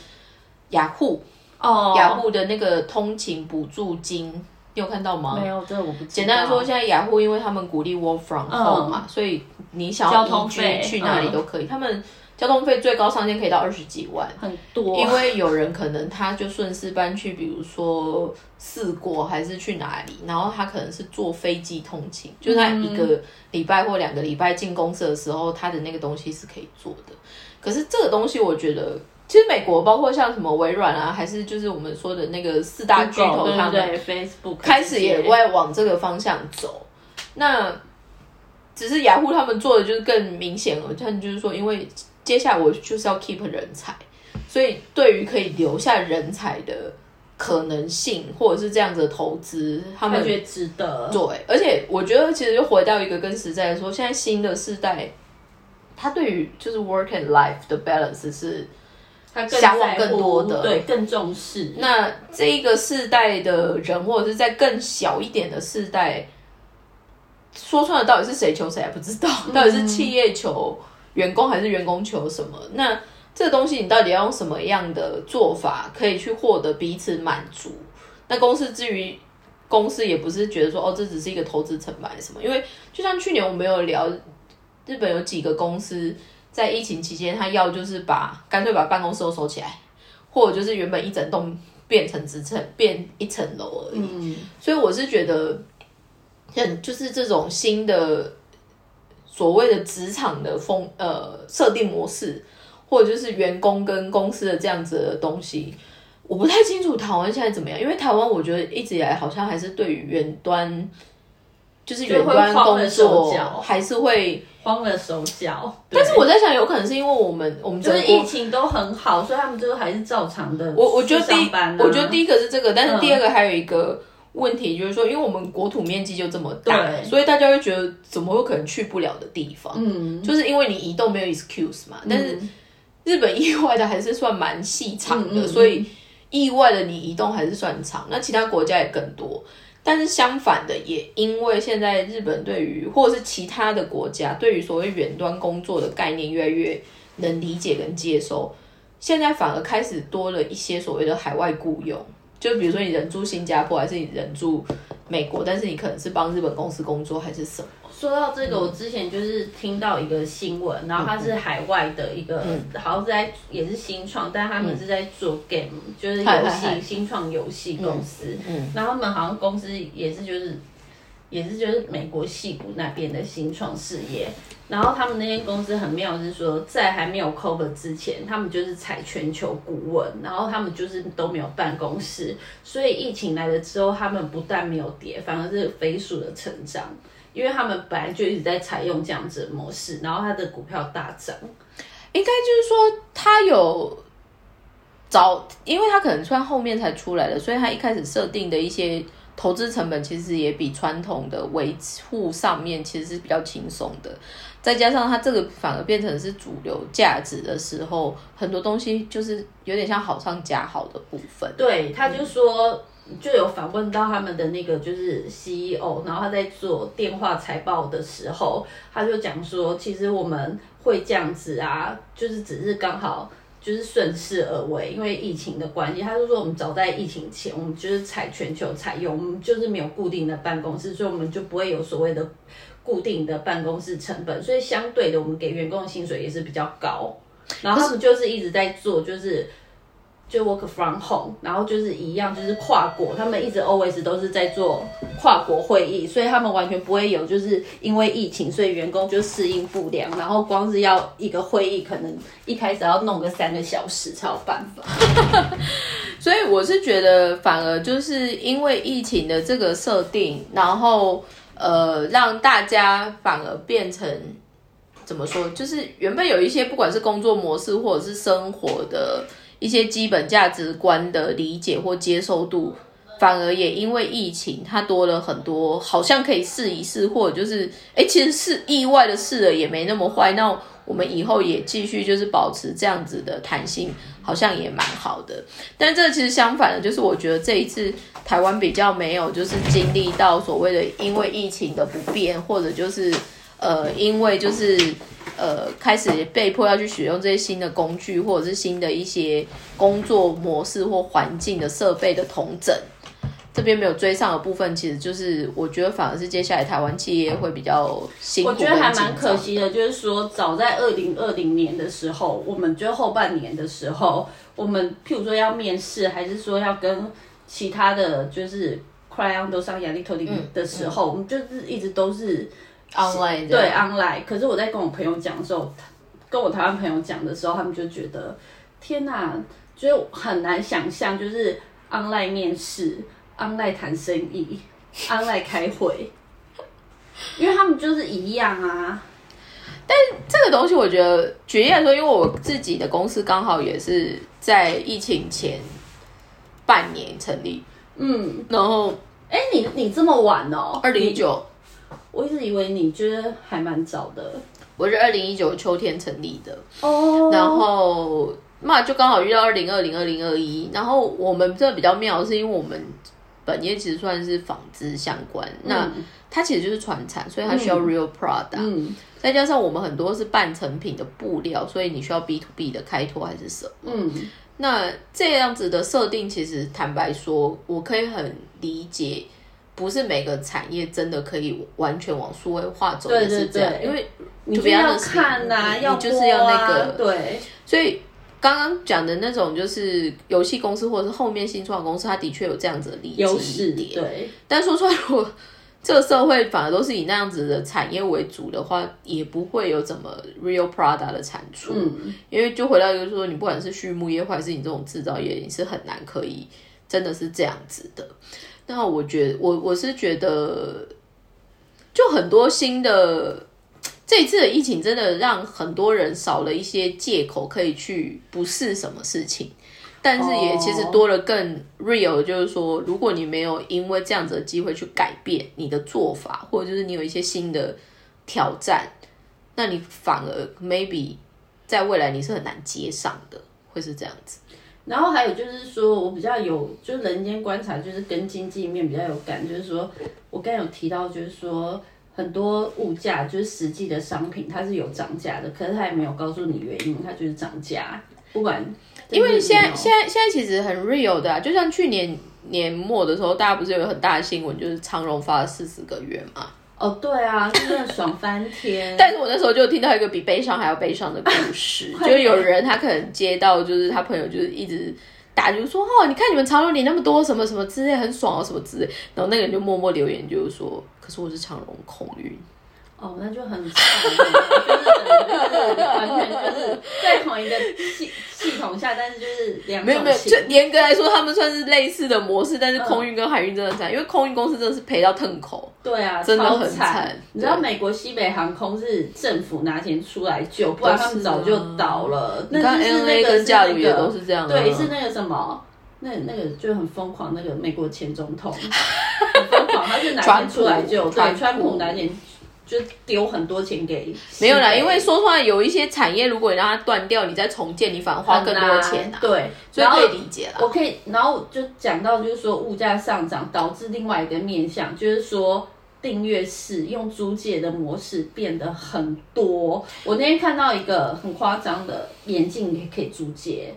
A: 雅虎
B: 哦，
A: 雅虎的那个通勤补助金，你有看到吗？
B: 没有，这个我不知道。
A: 简单来说，现在雅虎因为他们鼓励 work from home 嘛，所以你想要移居
B: 通费
A: 去哪里都可以。他们交通费最高上限可以到二十几万。
B: 很多，
A: 因为有人可能他就顺势搬去，比如说四国还是去哪里，然后他可能是坐飞机通勤，就是他一个礼拜或两个礼拜进公司的时候，他的那个东西是可以做的。可是这个东西，我觉得其实美国包括像什么微软啊，还是就是我们说的那个四大巨头，他们
B: Facebook
A: 开始也会往这个方向走。那只是雅虎他们做的就是更明显了，他们就是说，因为接下来我就是要 keep 人才，所以对于可以留下人才的可能性，或者是这样子的投资，他们
B: 觉得值得。
A: 对，而且我觉得其实就回到一个更实在的说，现在新的世代，他对于就是 work and life 的 balance 是
B: 他更
A: 向往更多的
B: 对，更重视。
A: 那这一个世代的人，或者是在更小一点的世代，说穿了到底是谁求谁还不知道，到底是企业求员工还是员工求什么？那这个东西你到底要用什么样的做法可以去获得彼此满足？那公司至于公司也不是觉得说哦，这只是一个投资成本什么？因为就像去年我们有聊，日本有几个公司在疫情期间，他要就是把干脆把办公室都收起来，或者就是原本一整栋变成只层变一层楼而已。
B: 嗯，
A: 所以我是觉得，很就是这种新的所谓的职场的风呃设定模式，或者就是员工跟公司的这样子的东西，我不太清楚台湾现在怎么样，因为台湾我觉得一直以来好像还是对于远端。就是远端工作
B: 脚
A: 还是会，
B: 慌了手脚。
A: 但是我在想，有可能是因为我们我们
B: 就是疫情都很好，所以他们就是还是照常的。
A: 我我觉得第一，我觉得第一个是这个，但是
B: 嗯
A: 第二个还有一个问题，就是说，因为我们国土面积就这么大，
B: 对
A: 所以大家会觉得怎么有可能去不了的地方？
B: 嗯，
A: 就是因为你移动没有 excuse 嘛。但是日本意外的还是算蛮细长的，
B: 嗯嗯嗯
A: 所以意外的你移动还是算长。那其他国家也更多。但是相反的，也因为现在日本对于或者是其他的国家对于所谓远端工作的概念越来越能理解跟接受，现在反而开始多了一些所谓的海外雇佣。就比如说你人住新加坡，还是你人住美国，但是你可能是帮日本公司工作，还是什么？
B: 说到这个，我之前就是听到一个新闻，然后它是海外的一个，好像是在也是新创，但他们是在做 game，、就是游戏新创游戏公司，
A: 嗯
B: 然后他们好像公司也是就是也是就是美国戏谷那边的新创事业，然后他们那间公司很妙是说，在还没有 cover 之前，他们就是采全球顾问，然后他们就是都没有办公室，所以疫情来了之后，他们不但没有跌，反而是飞速的成长。因为他们本来就一直在采用这样子的模式，然后它的股票大涨。
A: 应该就是说他有早，因为他可能算后面才出来的，所以他一开始设定的一些投资成本其实也比传统的维护上面其实是比较轻松的。再加上它这个反而变成是主流价值的时候，很多东西就是有点像好上加好的部分。
B: 对，他就说。就有访问到他们的那个就是 CEO，然后他在做电话财报的时候，他就讲说，其实我们会这样子啊，就是只是刚好就是顺势而为，因为疫情的关系。他就说，我们早在疫情前，我们就是采全球采用，我们就是没有固定的办公室，所以我们就不会有所谓的固定的办公室成本，所以相对的，我们给员工的薪水也是比较高。然后他们就是一直在做，就是。就 work from home，然后就是一样，就是跨国，他们一直 always 都是在做跨国会议，所以他们完全不会有就是因为疫情，所以员工就适应不良，然后光是要一个会议，可能一开始要弄个三个小时才有办法。
A: 所以我是觉得，反而就是因为疫情的这个设定，然后呃，让大家反而变成怎么说，就是原本有一些不管是工作模式或者是生活的一些基本价值观的理解或接受度，反而也因为疫情，它多了很多，好像可以试一试，或者就是哎，其实是意外的试了也没那么坏。那我们以后也继续就是保持这样子的弹性，好像也蛮好的。但这其实相反的，就是我觉得这一次台湾比较没有就是经历到所谓的因为疫情的不便，或者就是呃因为就是呃开始被迫要去使用这些新的工具，或者是新的一些工作模式或环境的设备的同整。这边没有追上的部分，其实就是我觉得反而是接下来台湾企业会比较辛苦，
B: 我觉得还蛮可。惜的，就是说早在二零二零年的时候，我们就后半年的时候，我们譬如说要面试，还是说要跟其他的就是 client 都上压力特定的时候，我们就是一直都是
A: online
B: 对 online。可是我在跟我朋友讲的时候，跟我台湾朋友讲的时候，他们就觉得天哪，就是很难想象，就是 online 面试。online 谈生意，online 开会，因为他们就是一样啊。
A: 但这个东西我觉得，举例来说，因为我自己的公司刚好也是在疫情前半年成立，
B: 嗯，
A: 然后
B: 哎、你你这么晚哦？
A: 二零一九，
B: 我一直以为你觉得还蛮早的。
A: 我是二零一九秋天成立的，
B: 哦。
A: 然后那就刚好遇到二零二零、二零二一，然后我们这比较妙，是因为我们本业其实算是纺织相关，那它其实就是传产，所以它需要 real product，、
B: 嗯。
A: 再加上我们很多是半成品的布料，所以你需要 B to B 的开拓还是什么？
B: 嗯。
A: 那这样子的设定，其实坦白说，我可以很理解，不是每个产业真的可以完全往数位化走，
B: 对
A: 也是这样，因为
B: 你就要看呐、要
A: 你你就是要那个
B: 对，
A: 所以刚刚讲的那种，就是游戏公司或者是后面新创公司，它的确有这样子的利
B: 优
A: 基
B: 势
A: 点。
B: 对，
A: 但说出来，如果这个社会反而都是以那样子的产业为主的话，也不会有怎么 real product 的产出。
B: 嗯
A: 因为就回到就是说，你不管是畜牧业，或者是你这种制造业，你是很难可以真的是这样子的。那我觉得，我我是觉得，就很多新的这一次的疫情，真的让很多人少了一些借口可以去不试什么事情。但是也其实多了更 real，就是说，如果你没有因为这样子的机会去改变你的做法，或者就是你有一些新的挑战，那你反而 maybe 在未来你是很难接上的，会是这样子。
B: 然后还有就是说，我比较有就是人间观察，就是跟经济面比较有感，就是说我刚才有提到，就是说很多物价就是实际的商品它是有涨价的，可是它也没有告诉你原因，它就是涨价，不管
A: 因为现在
B: 在
A: 现在现在其实很 real 的、啊，就像去年年末的时候，大家不是有很大的新闻，就是长荣发了四十个月嘛。
B: 哦对啊，真的爽翻天。
A: 但是我那时候就听到一个比悲伤还要悲伤的故事，就有人他可能接到就是他朋友就是一直打，就说哦，你看你们长隆领那么多什么什么之类，很爽哦什么之类，然后那个人就默默留言就是说，可是我是长隆空运。
B: 哦，那就很惨，就是 就是完全就是在同一个系系统下，但是就是两
A: 没有没有，
B: 种
A: 就严格来说，他们算是类似的模式，但是空运跟海运真的惨，因为空运公司真的是赔到腾口。
B: 对啊，
A: 真的很
B: 惨
A: 惨。
B: 你知道美国西北航空是政府拿钱出来救，不然他们早就倒了。
A: 你看
B: 那就是
A: ANA
B: 那个
A: 跟
B: 是那
A: 假如也都，是这样、啊，
B: 对，是那个什么。那那个就很疯狂，那个美国前总统很疯狂，他是拿钱出来救，对，
A: 川普
B: 川普拿钱就丢很多钱给
A: 没有啦，因为说实话有一些产业，如果你让它断掉，你再重建，你反而花更多钱啊。
B: 对，
A: 所以可以理解啦。
B: 我可以，然后就讲到就是说物价上涨导致另外一个面向，就是说订阅式用租借的模式变得很多。我那天看到一个很夸张的眼镜也可以租借。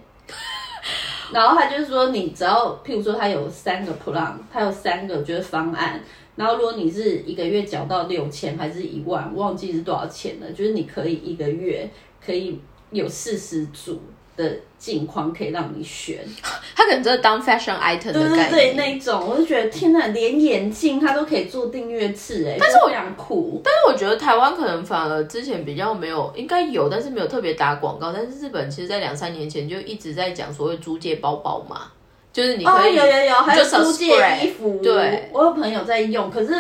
B: 然后他就是说，你只要，譬如说，他有三个 plan，他有三个就是方案。然后如果你是一个月缴到六千还是一万，忘记是多少钱了，就是你可以一个月可以有四十组的镜框可以让你选。
A: 他可能真的当 fashion item 的
B: 对对对，那一种，我就觉得天哪，连眼镜它都可以做订阅制，哎，但是我非常酷。
A: 但是我觉得台湾可能反而之前比较没有，应该有，但是没有特别打广告。但是日本其实，在两三年前就一直在讲所谓租借包包嘛，就是你
B: 哦，
A: 可以、
B: 有有有，还有租借衣服，
A: 对，
B: 我有朋友在用，可是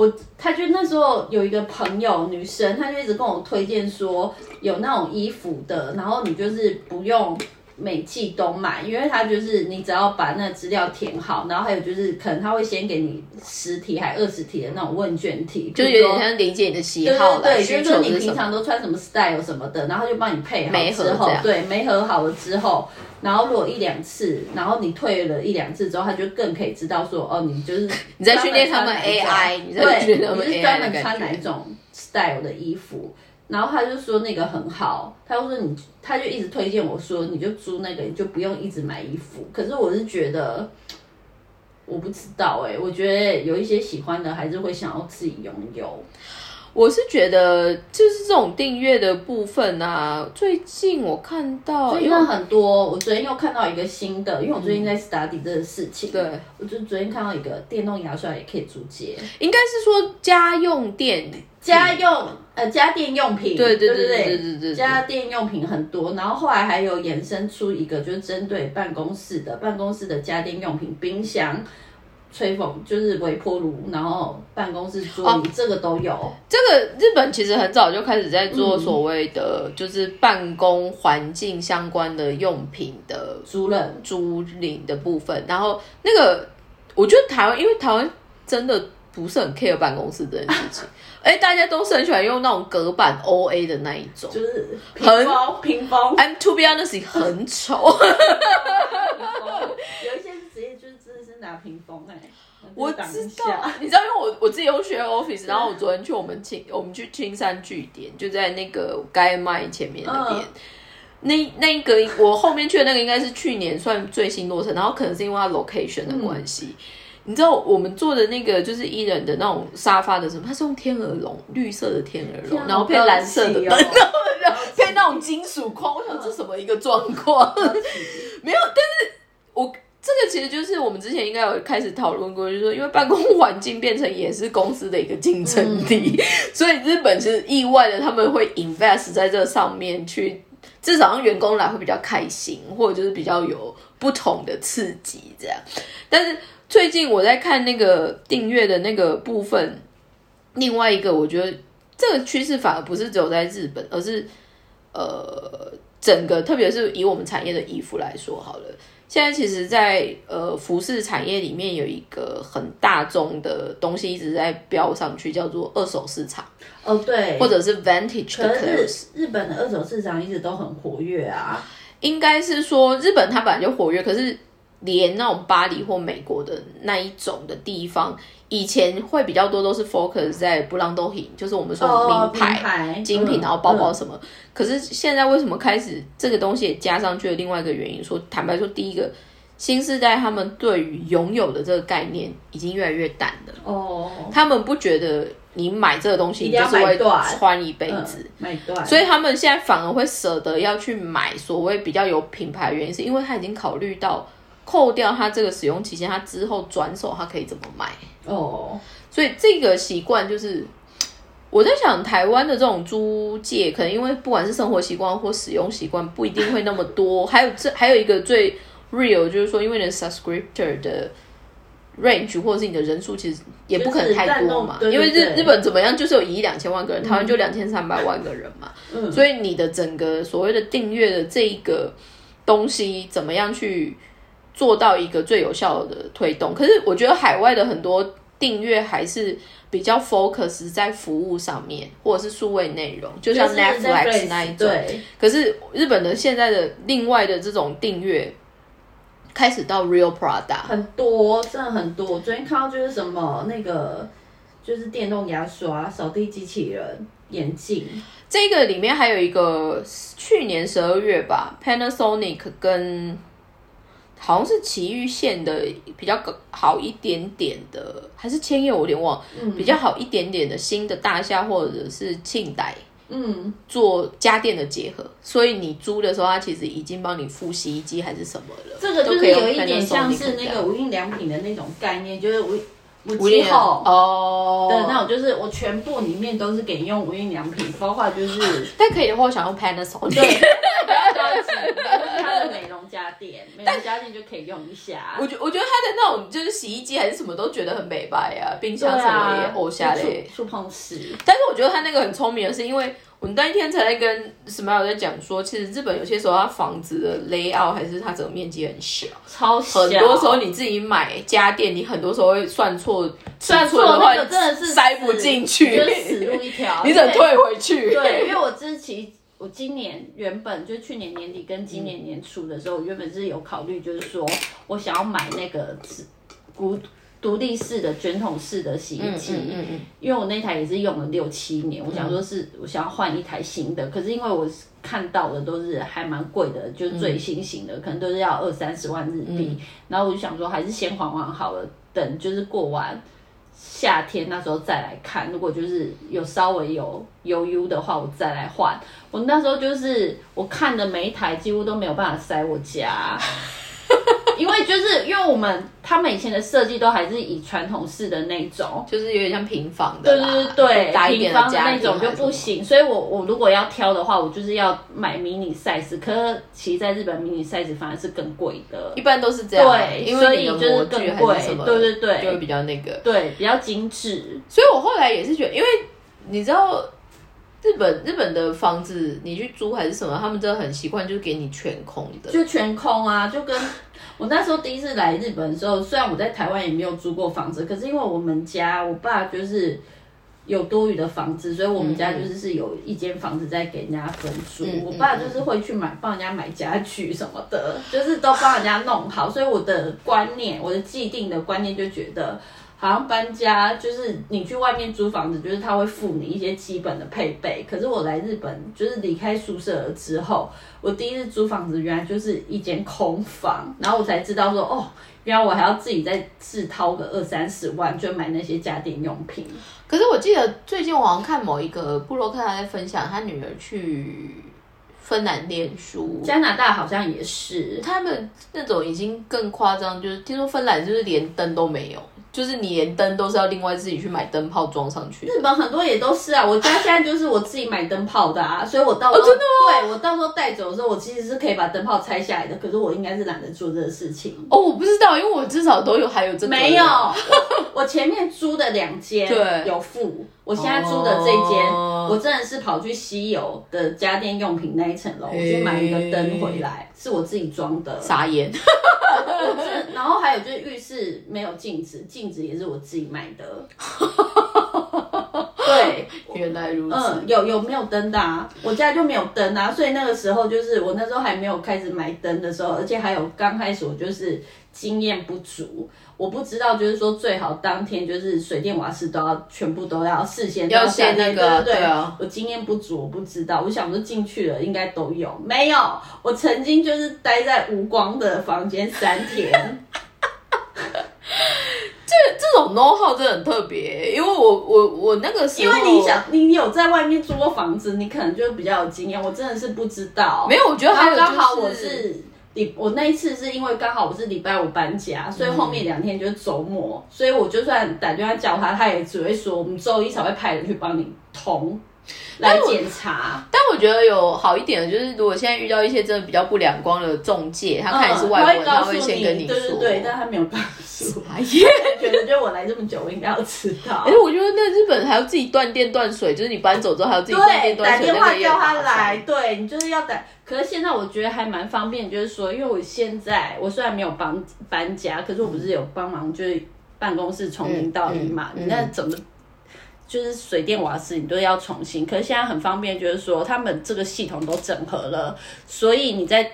B: 我他就那时候有一个朋友女生，她就一直跟我推荐说有那种衣服的，然后你就是不用。每季都买，因为它就是你只要把那个资料填好，然后还有就是可能他会先给你十题还二十题的那种问卷题，
A: 就是有点像理解你的喜好啦，
B: 对对对，
A: 需
B: 就是说你。平常都穿什么 style 什么的，然后就帮你配好之后，对，没合好了之后，然后如果一两次，然后你退了一两次之后，他就更可以知道说，哦，你就是
A: 你在训练他们 AI，你在
B: 对，
A: 训练他们
B: 你是专门穿哪一。种 style 的衣服。然后他就说那个很好，他就说你，他就一直推荐我说，你就租那个，你就不用一直买衣服。可是我是觉得，我不知道哎、我觉得有一些喜欢的还是会想要自己拥有。
A: 我是觉得就是这种订阅的部分啊，最近我看到，因
B: 的很多。我昨天又看到一个新的，因为我最近在 study 这个事情。
A: 对，
B: 我就昨天看到一个电动牙刷也可以租借，
A: 应该是说家用电、
B: 家用，呃，家电用品，
A: 对对
B: 对
A: 对对
B: 对，家电用品很多。然后后来还有衍生出一个，就是针对办公室的办公室的家电用品，冰箱。吹风就是微波炉，然后办公室桌椅，这个都有。
A: 这个日本其实很早就开始在做所谓的就是办公环境相关的用品的
B: 租赁
A: 租赁的部分，然后那个我觉得台湾，因为台湾真的不是很 care 办公室这件事情，哎，大家都是很喜欢用那种隔板 O A 的那一种，
B: 就是屏风屏风。
A: I'm to be honest，很丑。
B: 有一些职业就是真的是拿屏风哎，
A: 我知道，你知道，因为我我自己有学 Office，然后我昨天去我们青我们去青山据点，就在那个该卖前面那边，那那个我后面去的那个应该是去年算最新落成，然后可能是因为它 location 的关系。你知道我们坐的那个就是一人的那种沙发的什么？它是用天鹅绒，绿色的天鹅绒，然后配蓝色的灯，然后配那种金属框。我想这什么一个状况？没有，但是我这个其实就是我们之前应该有开始讨论过，就是说因为办公环境变成也是公司的一个竞争力，所以日本是意外的他们会 invest 在这上面去，至少让员工来会比较开心，或者就是比较有不同的刺激这样，但是。最近我在看那个订阅的那个部分，另外一个我觉得这个趋势反而不是只有在日本，而是呃整个，特别是以我们产业的衣服来说好了。现在其实，在呃服饰产业里面有一个很大众的东西一直在飙上去，叫做二手市场。
B: 哦，对，
A: 或者是 vintage 的
B: clothes。日本的二手市场一直都很活跃啊。
A: 应该是说日本它本来就活跃，可是。连那种巴黎或美国的那一种的地方，以前会比较多都是 focus 在布朗多品，就是我们说名牌精品，然后包包什么。可是现在为什么开始这个东西也加上去了？另外一个原因，说坦白说，第一个新时代他们对于拥有的这个概念已经越来越淡了。哦，他们不觉得你买这个东西就是会穿一辈子，
B: 买断，
A: 所以他们现在反而会舍得要去买所谓比较有品牌的原因，是因为他已经考虑到。扣掉它这个使用期限，它之后转手它可以怎么卖？哦，所以这个习惯就是我在想，台湾的这种租借，可能因为不管是生活习惯或使用习惯，不一定会那么多。还有这 还有一个最 real，就是说，因为你的 subscriber 的 range 或者是你的人数，其实也不可能太多嘛。因为日日本怎么样，就是有一亿两千万个人，台湾就两千三百万个人嘛。嗯，所以你的整个所谓的订阅的这一个东西，怎么样去？做到一个最有效的推动，可是我觉得海外的很多订阅还是比较 focus 在服务上面，或者是数位内容，就像 Netflix 那一种。可是日本的现在的另外的这种订阅开始到 Real Product
B: 很多，真的很多。我昨天看到就是什么那个就是电动牙刷、扫地机器人、眼镜，
A: 这个里面还有一个去年十二月吧，Panasonic 跟好像是奇玉县的比较好一点点的，还是千叶我有点忘，比较好一点点的新的大厦或者是庆代，嗯，做家电的结合，所以你租的时候，它其实已经帮你付洗衣机还是什么了。
B: 这个就是有一点像是那个无印良品的那种概念，就是无无气候哦的那种，就是我全部里面都是给用无印良品，包括就是，
A: 但可以的话，我想用 Panasonic。
B: 家电，美容家电就可以用一下。
A: 我觉我觉得它的那种就是洗衣机还是什么都觉得很美白啊，冰箱什么也欧下嘞，
B: 触碰式。
A: 但是我觉得它那个很聪明的是，因为我们那一天才在跟 Smile 在讲说，其实日本有些时候它房子的 layout 还是它整个面积很小，
B: 超小。
A: 很多时候你自己买家电，你很多时候会算错，
B: 算错
A: 的
B: 话真的是
A: 塞不进去，
B: 就死路一条，
A: 你得退回去。
B: 对，因为我之前。我今年原本就去年年底跟今年年初的时候，我原本是有考虑，就是说我想要买那个独独立式的卷筒式的洗衣机，嗯嗯因为我那台也是用了六七年，我想说是我想要换一台新的，可是因为我看到的都是还蛮贵的，就是最新型的，可能都是要二三十万日币，然后我就想说还是先缓缓好了，等就是过完。夏天那时候再来看，如果就是有稍微有悠悠的话，我再来换。我那时候就是我看的每一台几乎都没有办法塞我家，因为就是因为我们他们以前的设计都还是以传统式的那种，
A: 就是有点像平房的
B: 对
A: 啦，
B: 对对对，
A: 大一
B: 平
A: 房的
B: 那种就。不行。所以我我如果要挑的话，我就是要买迷你 size，可是其实在日本迷你 size 反而是更贵的
A: 一。般都是这样，
B: 对
A: 因
B: 所以
A: 为
B: 就是更贵对对对
A: 就会比较那个。
B: 对，比较精致。
A: 所以我后来也是觉得，因为你知道日本日本的房子，你去租还是什么，他们真的很习惯，就是给你全空的。
B: 就全空啊，就跟我那时候第一次来日本的时候，虽然我在台湾也没有租过房子，可是因为我们家我爸就是有多余的房子，所以我们家就是是有一间房子在给人家分租。
A: 嗯
B: 我爸就是会去买帮人家买家具什么的，就是都帮人家弄好，所以我的观念，我的既定的观念就觉得。好像搬家就是你去外面租房子，就是他会付你一些基本的配备。可是我来日本，就是离开宿舍了之后，我第一次租房子原来就是一间空房，然后我才知道说，哦，原来我还要自己再自掏个二三十万，就买那些家电用品。
A: 可是我记得最近我好像看某一个布洛克他在分享，他女儿去芬兰念书，
B: 加拿大好像也是，
A: 他们那种已经更夸张，就是听说芬兰就是连灯都没有，就是你连灯都是要另外自己去买灯泡装上去。
B: 日本很多也都是啊。我家现在就是我自己买灯泡的啊，所以我到时候、
A: 哦真的吗
B: 对我到时候带走的时候，我其实是可以把灯泡拆下来的，可是我应该是懒得做这个事情。
A: 哦，我不知道，因为我至少都有还有这个
B: 没有，我我前面租的两间
A: 对
B: 有付，我现在租的这间，
A: 哦
B: 我真的是跑去西友的家电用品那一层楼，我去买一个灯回来，是我自己装的。
A: 傻眼。
B: 我真然后还有就是浴室没有镜子，镜子也是我自己买的。对，
A: 原来如此。
B: 嗯，有有没有灯的啊？我家就没有灯啊，所以那个时候就是我那时候还没有开始买灯的时候，而且还有刚开始我就是经验不足，我不知道就是说最好当天就是水电瓦斯都要全部都要事先
A: 要先那个
B: 对
A: 啊
B: 我经验不足，我不知道，我想说进去了应该都有，没有，我曾经就是待在无光的房间三天。
A: 这这种 know how 真的很特别，因为我我我那个时候，
B: 因为你想，你有在外面租过房子，你可能就比较有经验。我真的是不知道，
A: 没有，我觉得还有、就是、
B: 刚好我是礼，我那一次是因为刚好我是礼拜五搬家，所以后面两天就是周末，所以我就算打电话叫他，他也只会说我们周一才会派人去帮你通来检查。
A: 但我觉得有好一点的，就是如果现在遇到一些真的比较不良光的中介，他看你是外国人，
B: 嗯他
A: 他
B: 会
A: 先跟你说。
B: 对对对，但他没有告诉我。
A: 哎呀，
B: 觉得就我来这么久，我应该要知道
A: 而且。我觉得那日本还要自己断电断水，就是你搬走之后还要自己断
B: 对，
A: 电断水，
B: 打电话叫他来，对你就是要打。可是现在我觉得还蛮方便，就是说，因为我现在我虽然没有帮搬家，可是我不是有帮忙，就是办公室从零到一嘛，
A: 嗯嗯
B: 你那怎么？就是水电瓦斯你都要重新，可是现在很方便，就是说他们这个系统都整合了，所以你在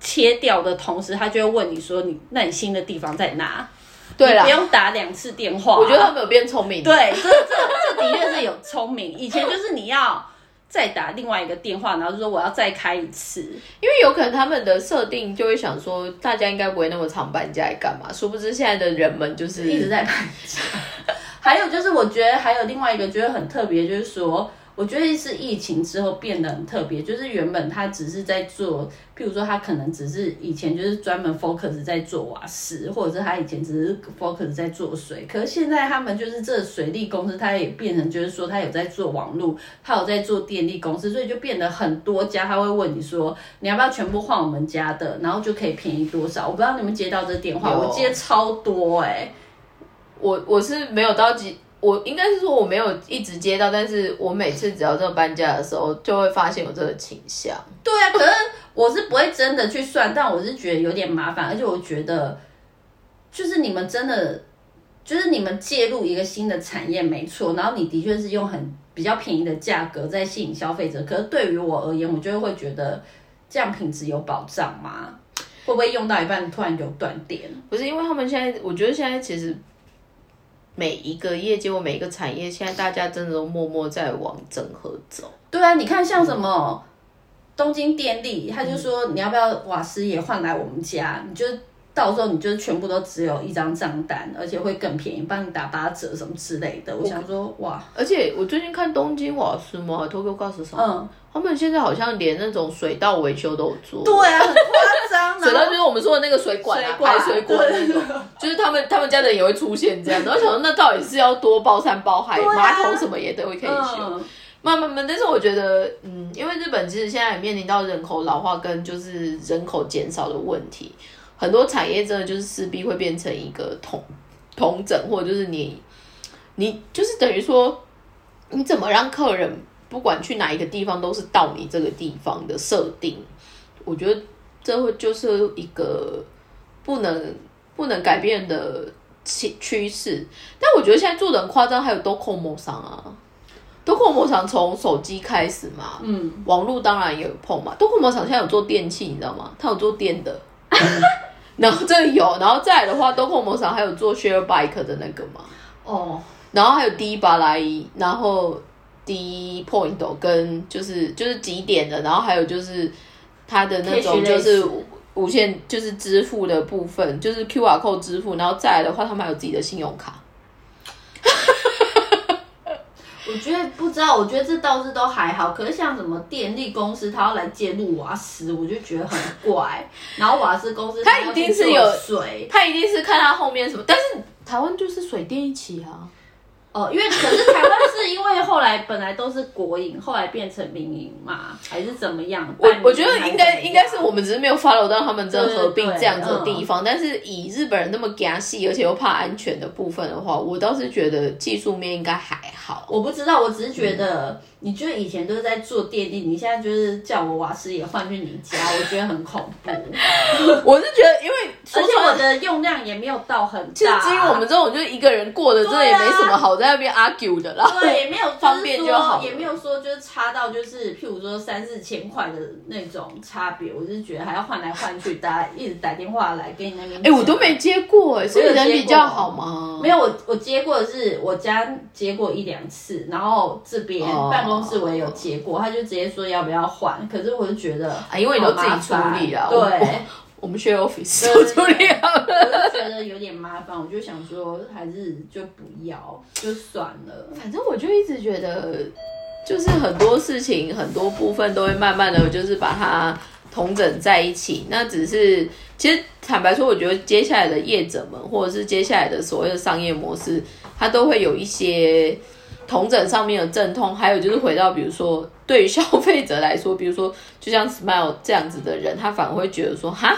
B: 切掉的同时，他就会问你说你那你新的地方在哪？
A: 对啦
B: 你不，用打两次电话。
A: 我觉得他们有变聪明。
B: 对，这这这的确是有聪明。以前就是你要再打另外一个电话，然后就说我要再开一次。
A: 因为有可能他们的设定就会想说，大家应该不会那么常搬家来干嘛？殊不知现在的人们就是
B: 一直在搬家。还有就是，我觉得还有另外一个觉得很特别，就是说，我觉得是疫情之后变得很特别，就是原本他只是在做，譬如说他可能只是以前就是专门 focus 在做瓦斯，或者是他以前只是 focus 在做水，可是现在他们就是这水利公司，他也变成就是说他有在做网络，他有在做电力公司，所以就变得很多家他会问你说你要不要全部换我们家的，然后就可以便宜多少？我不知道你们接到这电话，
A: 有
B: 我接超多哎、
A: 我我是没有到急，我应该是说我没有一直接到，但是我每次只要这个搬家的时候，就会发现有这个倾向。
B: 对啊，可是我是不会真的去算，但我是觉得有点麻烦，而且我觉得就是你们真的就是你们介入一个新的产业没错，然后你的确是用很比较便宜的价格在吸引消费者，可是对于我而言，我就会觉得这样品质有保障吗？会不会用到一半突然有断电？
A: 不是因为他们现在，我觉得现在其实每一个业界或每一个产业，现在大家真的都默默在往整合走。
B: 对啊，你看像什么东京电力，他就说你要不要瓦斯也换来我们家，你就到时候你就全部都只有一张账单，而且会更便宜，帮你打八折什么之类的。我想说，哇，
A: 而且我最近看东京瓦斯嘛，Tokyo Gas 上，
B: 嗯，
A: 他们现在好像连那种水道维修都有做。
B: 对啊，张，
A: 水道就是我们说的那个水管啊，
B: 水
A: 排水管那种，就是他们他们家的人也会出现这样，然后想说 那到底是要多包山包海，马桶什么也都会可以修。
B: 嗯，
A: 慢慢慢，但是我觉得，嗯，因为日本其实现在也面临到人口老化跟就是人口减少的问题，很多产业真的就是势必会变成一个同同整，或者就是你你就是等于说，你怎么让客人不管去哪一个地方都是到你这个地方的设定，我觉得这会就是一个不能不能改变的趋趋势。但我觉得现在做的很夸张，还有 Docomo 商啊。Docomo 厂从手机开始嘛，
B: 嗯，
A: 网络当然也有碰嘛。Docomo 厂现在有做电器，你知道吗？它有做电的，然后这个有，然后再来的话，Docomo 厂还有做 Share Bike 的那个嘛，
B: 哦，
A: 然后还有 D 巴拉伊，然后 D Point 跟就是就是几点的，然后还有就是它的那种就是无线就是支付的部分，就是 QR code 支付，然后再来的话，他们还有自己的信用卡。
B: 我觉得不知道，我觉得这倒是都还好。可是像什么电力公司，他要来介入瓦斯，我就觉得很怪。然后瓦斯公司他
A: 一定是有
B: 水
A: 他一定是看他后面什么，但是台湾就是水电一起啊。
B: 哦，因为可是台湾是因为后来本来都是国营，后来变成民营嘛，还是怎么样？
A: 我我觉得应该应该是我们只是没有 follow 到他们这合并这样子的地方，但是以日本人那么夹细，而且又怕安全的部分的话，我倒是觉得技术面应该还好。
B: 我不知道，我只是觉得，你觉得以前都是在做电力，你现在就是叫我瓦斯也换去你家，我觉得很恐怖。
A: 我是觉得，因为说
B: 而且我的用量也没有到很大。
A: 其实基于我们这种就是一个人过的，真的也没什么好在那边 argue 的啦。
B: 对，也没有就是
A: 方便就好
B: 也没有说就是差到就是譬如说三四千块的那种差别，我是觉得还要换来换去，打一直打电话来给你那边。
A: 哎、我都没接过哎、所以人比较好吗？
B: 没有，我我接过的是我家接过一两次，然后这边
A: 哦
B: 办公室我也有接过，他就直接说要不要换，可是我就觉得
A: 啊，因为你都自己处理啦。
B: 好麻烦对。
A: 我我们 share office
B: 对
A: 都处理好了。
B: 我就觉得有点麻烦，我就想说还是就不要，就算了。
A: 反正我就一直觉得，就是很多事情很多部分都会慢慢的就是把它同整在一起。那只是其实坦白说，我觉得接下来的业者们，或者是接下来的所谓的商业模式，它都会有一些同整上面的阵痛。还有就是回到比如说对于消费者来说，比如说就像 Smile 这样子的人，他反而会觉得说，哈。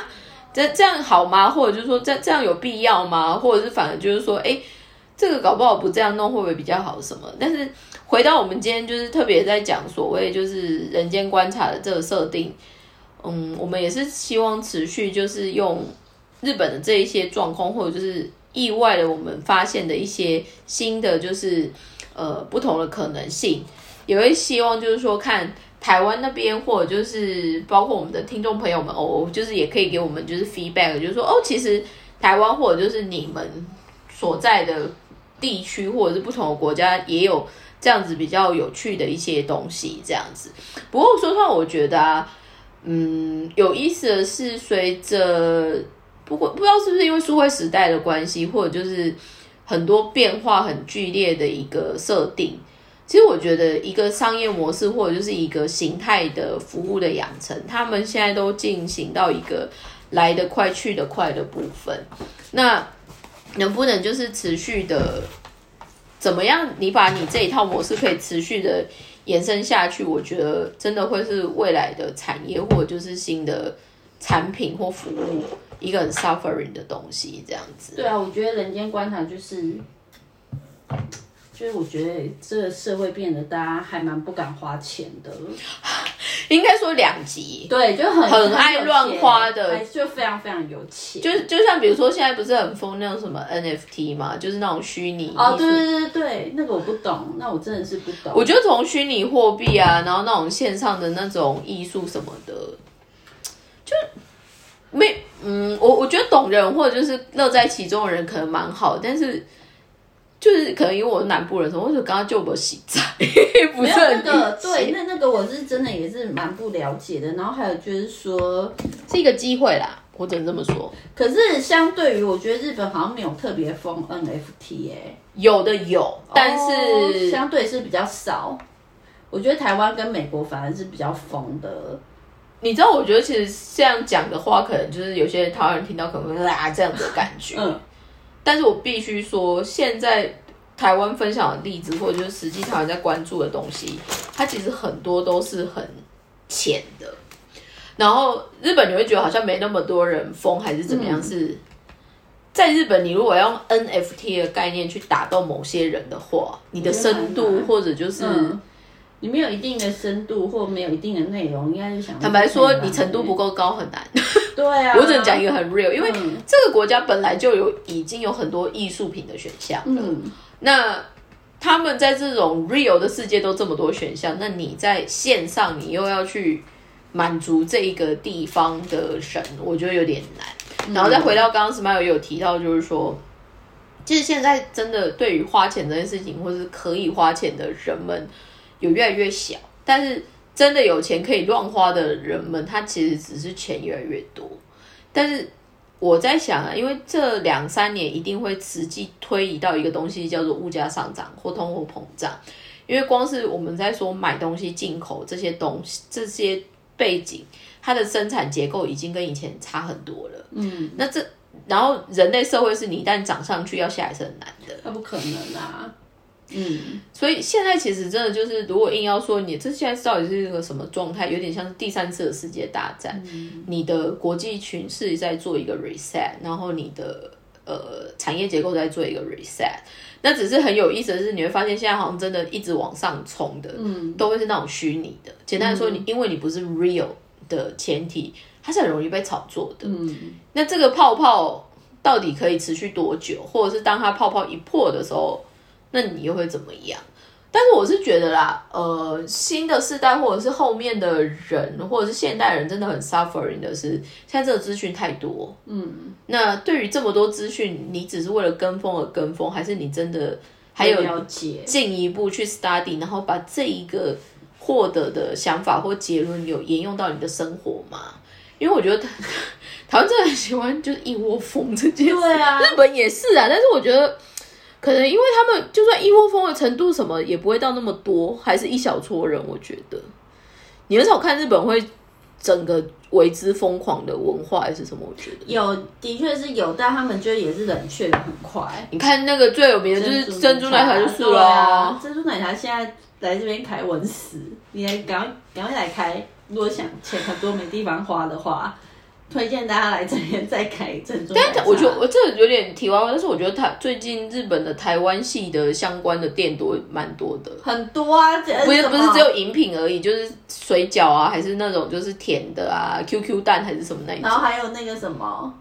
A: 这这样好吗？或者就是说，这这样有必要吗？或者是反而就是说，哎，这个搞不好不这样弄会不会比较好什么？但是回到我们今天就是特别在讲所谓就是人间观察的这个设定，嗯，我们也是希望持续就是用日本的这一些状况，或者就是意外的我们发现的一些新的就是呃不同的可能性，也会希望就是说看。台湾那边，或者就是包括我们的听众朋友们哦，就是也可以给我们就是 feedback，就是说哦，其实台湾或者就是你们所在的地区或者是不同的国家也有这样子比较有趣的一些东西，这样子。不过说实话，我觉得啊，嗯，有意思的是，随着不过不知道是不是因为数位时代的关系，或者就是很多变化很剧烈的一个设定。其实我觉得一个商业模式或者就是一个形态的服务的养成，他们现在都进行到一个来得快去得快的部分。那能不能就是持续的怎么样？你把你这一套模式可以持续的延伸下去，我觉得真的会是未来的产业或者就是新的产品或服务一个很 suffering 的东西，这样子。
B: 对啊，我觉得人间观察就是，就是我觉得这个社会变得大家还蛮不敢花钱的，
A: 应该说两极。
B: 对，就很
A: 很爱乱花的
B: 还就非常非常有钱。
A: 就是就像比如说现在不是很疯那种什么 NFT 嘛，就是那种虚拟
B: 哦，对对对对，那个我不懂，那我真的是不懂。
A: 我觉得从虚拟货币啊，然后那种线上的那种艺术什么的，就没嗯，我我觉得懂人或者就是乐在其中的人可能蛮好，但是就是可能因为我是南部人，所以我就刚刚就我洗在，不是
B: 那
A: 很
B: 个对，那那个我是真的也是蛮不了解的。然后还有就是说，
A: 是一个机会啦，我只能这么说。
B: 可是相对于我觉得日本好像没有特别疯 NFT 哎、
A: 有的有，但是、
B: 哦相对是比较少。我觉得台湾跟美国反而是比较疯的。
A: 你知道，我觉得其实这样讲的话，可能就是有些台湾人听到可能会啊这样子的感觉。
B: 嗯，
A: 但是我必须说，现在台湾分享的例子，或者就是实际台湾在关注的东西，它其实很多都是很浅的。然后日本你会觉得好像没那么多人疯，还是怎么样？是在日本，你如果要用 NFT 的概念去打动某些人的话，你的深度或者就是。
B: 嗯你没有一定的深度或没有一定的内容，应该是想
A: 坦白说，你程度不够高很难。
B: 对啊，
A: 我只能讲一个很 real，因为
B: 嗯
A: 这个国家本来就有已经有很多艺术品的选项了。
B: 嗯，
A: 那他们在这种 real 的世界都这么多选项，那你在线上你又要去满足这一个地方的神，我觉得有点难。然后再回到刚刚 Smile 也有提到，就是说，其实现在真的对于花钱这件事情，或是可以花钱的人们有越来越小，但是真的有钱可以乱花的人们，他其实只是钱越来越多。但是我在想啊，因为这两三年一定会实际推移到一个东西叫做物价上涨或通货膨胀，因为光是我们在说买东西进口这些东西这些背景，它的生产结构已经跟以前差很多了。嗯，那这然后人类社会是你一旦涨上去要下来是很难的。
B: 那不可能啊。嗯，
A: 所以现在其实真的就是，如果硬要说你这现在到底是一个什么状态，有点像是第三次的世界大战。你的国际群是在做一个 reset，然后你的呃产业结构在做一个 reset。那只是很有意思的是，你会发现现在好像真的一直往上冲的，嗯，都会是那种虚拟的。简单的说，你因为你不是 real 的前提，它是很容易被炒作的。嗯，那这个泡泡到底可以持续多久，或者是当它泡泡一破的时候？那你又会怎么样？但是我是觉得啦，呃，新的世代或者是后面的人，或者是现代人，真的很 suffering 的是，现在这个资讯太多。嗯，那对于这么多资讯，你只是为了跟风而跟风，还是你真的还有进一步去 study，然后把这一个获得的想法或结论有沿用到你的生活吗？因为我觉得 台湾真的很喜欢就是一窝蜂这件事，
B: 对啊
A: 日本也是啊，但是我觉得。可能因为他们就算一窝蜂的程度什么也不会到那么多，还是一小撮人。我觉得你很少看日本会整个为之疯狂的文化还是什么？我觉得
B: 有的确是有，但他们就也是冷却的很快。
A: 你看那个最有名的就是珍珠奶茶就是
B: 对
A: 了
B: 啊，珍珠奶茶现在来这边开文死，你来赶快赶快来开。如果想钱很多没地方花的话，推荐大家来这边再开珍珠奶茶。
A: 但我觉得我这个有点题外话，但是我觉得台最近日本的台湾系的相关的店多蛮多的，
B: 很多啊，不
A: 不是不是只有饮品而已，就是水饺啊，还是那种就是甜的啊，QQ 蛋还是什么那一种
B: 然。后还有那个什么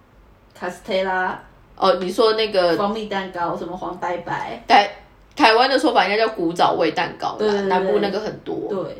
B: 卡斯特拉
A: 哦，你说那个
B: 蜂蜜蛋糕，什么黄白白，
A: 台台湾的说法应该叫古早味蛋糕
B: 对
A: 南部那个很多。
B: 对，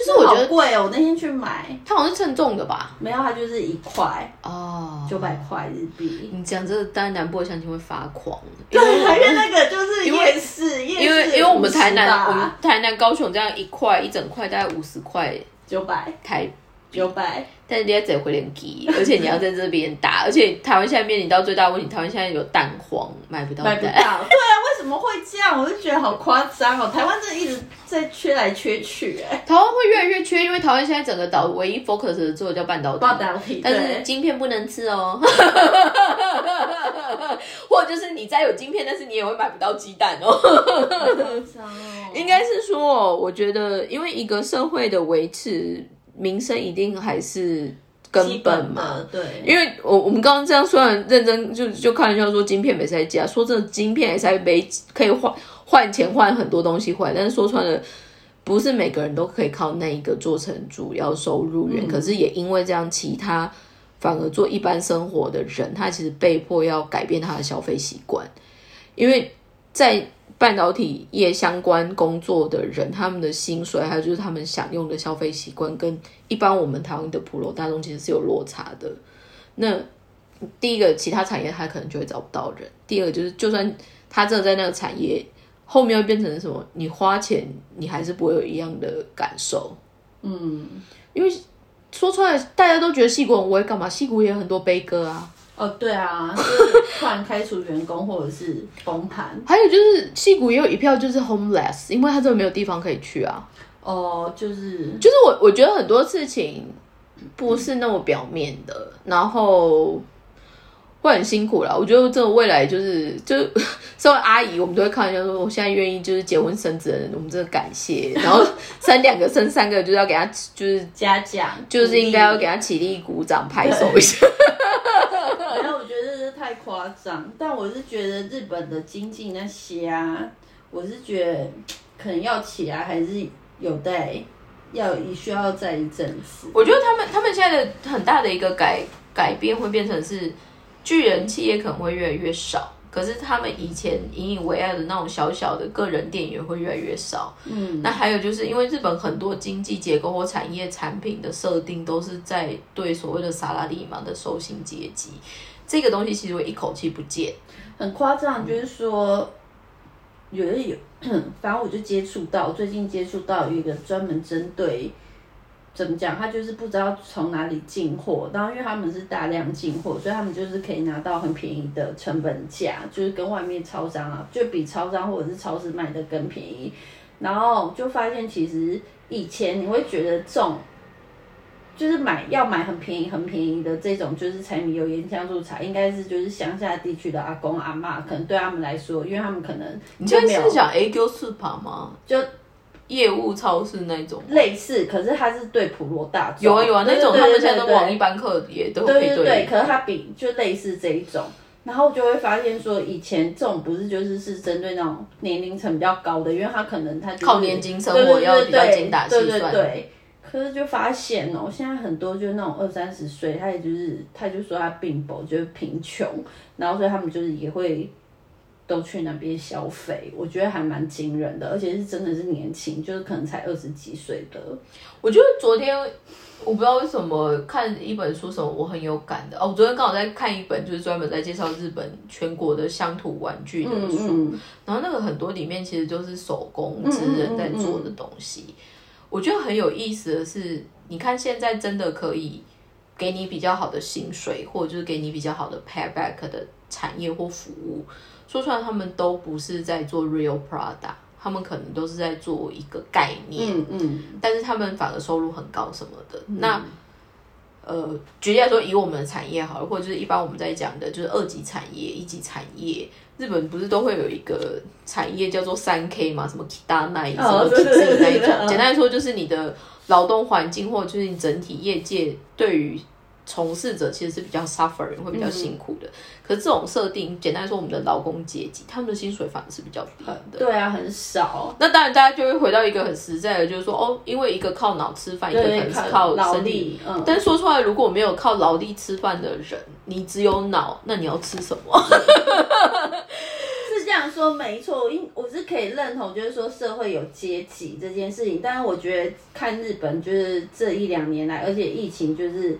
A: 就是我觉得
B: 好贵哦，我那天去买，
A: 它好像是称重的吧？
B: 没有，它就是一块
A: 哦，
B: 九百块日币。
A: 你讲这个，当然南部的乡亲会发狂。
B: 对，因为那个就是夜市，夜市
A: 因为因为我们台南，我们台南高雄这样一块一整块大概五十块
B: 九百
A: 台，
B: 九百，
A: 但是你要整回连机，而且你要在这边打，而且台湾现在面临到最大的问题，台湾现在有蛋黄，买不到蛋。
B: 买不到。对啊，为什么会这样？我就觉得好夸张哦。台湾真的一直在缺来缺去，哎，
A: 台湾会越来越缺，因为台湾现在整个岛唯一 focus 的做的叫半导体，
B: 半导体，
A: 但是
B: 对
A: 晶片不能吃哦，或者就是你再有晶片，但是你也会买不到鸡蛋哦 应该是说，我觉得因为一个社会的维持，民生一定还是根本嘛。
B: 本，对，
A: 因为我我们刚刚这样虽然认真就就开玩笑说晶片没在加，说真的晶片也才没可以换换钱换很多东西回来，但是说穿了。不是每个人都可以靠那一个做成主要收入源，可是也因为这样，其他反而做一般生活的人，他其实被迫要改变他的消费习惯，因为在半导体业相关工作的人，他们的薪水还有就是他们享用的消费习惯，跟一般我们台湾的普罗大众其实是有落差的。那第一个，其他产业他可能就会找不到人；第二个就是，就算他真的在那个产业，后面会变成什么？你花钱，你还是不会有一样的感受。嗯，因为说出来，大家都觉得戏骨很威，干嘛？戏骨也有很多悲歌啊。
B: 哦，对啊，就是突然开除员工或者是崩盘，
A: 还有就是戏骨也有一票就是 homeless，因为他真的没有地方可以去啊。
B: 哦，就是
A: 就是我我觉得很多事情，不是那么表面的，然后会很辛苦啦。我觉得这个未来就是，就 身为阿姨，我们都会开玩笑说，我现在愿意就是结婚生子的人，我们真的感谢。然后生两个、生三个，就是要给他，就是
B: 嘉奖，
A: 就是应该要给他起立鼓掌、拍手一下。
B: 然后我觉得这是太夸张，但我是觉得日本的经济那些啊，我是觉得可能要起来还是有待要需要再一阵子。
A: 我觉得他们他们现在的很大的一个改改变会变成是巨人企业可能会越来越少，可是他们以前引以为傲的那种小小的个人店也会越来越少。
B: 嗯，
A: 那还有就是因为日本很多经济结构或产业产品的设定都是在对所谓的萨拉利马的受薪阶级，这个东西其实会一口气不见。
B: 很夸张，就是说有的有，反正我就接触到，最近接触到有一个专门针对。怎么讲？他就是不知道从哪里进货，然后因为他们是大量进货，所以他们就是可以拿到很便宜的成本价，就是跟外面超商啊，就比超商或者是超市卖的更便宜。然后就发现，其实以前你会觉得这种，就是买要买很便宜、很便宜的这种，就是柴米油盐酱醋茶，应该是就是乡下地区的阿公阿妈，可能对他们来说，因为他们可能
A: 你
B: 就
A: 是讲 A Q 四八吗？
B: 就
A: 业务超市那种？
B: 类似，可是它是对普罗大众，
A: 有啊有啊，那种他们现在的
B: 对对
A: 网易班课也都可以
B: 对对对，
A: 对
B: 可是它比就类似这一种，然后就会发现说，以前这种不是就是是针对那种年龄层比较高的，因为他可能他、就是、
A: 靠年金生活要比较
B: 对
A: 精打细
B: 对对
A: 算。
B: 对。可是就发现哦，现在很多就是那种二三十岁，他也就是他就说他并不，就是贫穷，然后所以他们就是也会都去那边消费，我觉得还蛮惊人的，而且是真的是年轻，就是可能才二十几岁的。
A: 我觉得昨天我不知道为什么看一本书什么我很有感的哦，我昨天刚好在看一本就是专门在介绍日本全国的乡土玩具的书，
B: 嗯嗯
A: 然后那个很多里面其实就是手工职人在做的东西。我觉得很有意思的是，你看现在真的可以给你比较好的薪水，或者就是给你比较好的 payback 的产业或服务，说出来他们都不是在做 real product，他们可能都是在做一个概念。
B: 嗯嗯，
A: 但是他们反而收入很高什么的。那呃，举例来说，以我们的产业好了，或者就是一般我们在讲的，就是二级产业、一级产业，日本不是都会有一个产业叫做三 K 嘛，什么 Kitana 什么 k i 那一种。简单来说，就是你的劳动环境或者就是你整体业界对于从事者其实是比较 suffering，会比较辛苦的。可是这种设定，简单来说，我们的劳工阶级他们的薪水反而是比较低的。
B: 对啊，很少。
A: 那当然，大家就会回到一个很实在的，就是说，哦，因为一个靠脑吃饭，一个可，能是靠
B: 劳
A: 身体。
B: 力，嗯，
A: 但是说出来，如果没有靠劳力吃饭的人，你只有脑，那你要吃什么？
B: 是这样说没错，我应我是可以认同，就是说社会有阶级这件事情。但是我觉得看日本，就是这一两年来，而且疫情就是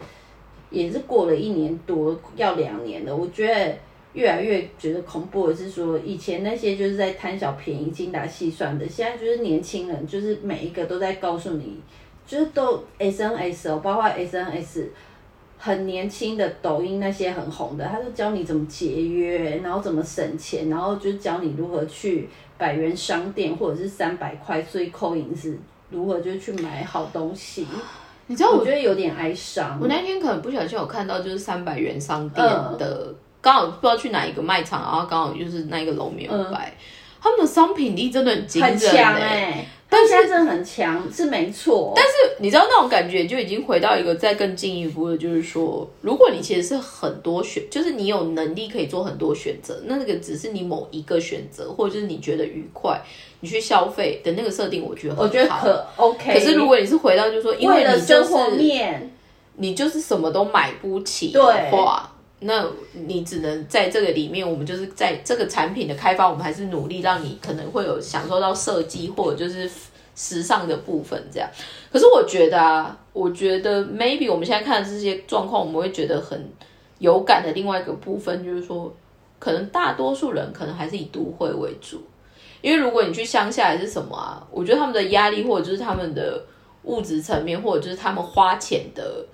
B: 也是过了一年多，要两年了。我觉得越来越觉得恐怖的是说，以前那些就是在贪小便宜、精打细算的，现在就是年轻人，就是每一个都在告诉你，就是都 SNS 哦，包括 SNS。很年轻的抖音那些很红的，他就教你怎么节约，然后怎么省钱，然后就教你如何去百元商店或者是三百块最扣银是如何就去买好东西。
A: 你知道我
B: 我觉得有点哀伤。
A: 我那天可能不小心有看到，就是三百元商店
B: 嗯。
A: 的，刚、好不知道去哪一个卖场，然后刚好就是那一个楼没有摆，他们的商品力真的很惊人、
B: 但现在真的很强，是没错。但是
A: 你知道那种感觉就已经回到一个再更进一步的，就是说，如果你其实是很多选，就是你有能力可以做很多选择，那那个只是你某一个选择，或者就是你觉得愉快，你去消费的那个设定，我觉得。
B: 我觉得可 OK。
A: 可是如果你是回到就是说，因
B: 为
A: 你就
B: 生活
A: 是
B: 面，
A: 你就是什么都买不起的话，那你只能在这个里面，我们就是在这个产品的开发，我们还是努力让你可能会有享受到设计或者就是时尚的部分这样。可是我觉得啊，我觉得 maybe 我们现在看的这些状况，我们会觉得很有感的另外一个部分就是说，可能大多数人可能还是以都会为主，因为如果你去乡下还是什么啊，我觉得他们的压力或者就是他们的物质层面，或者就是他们花钱的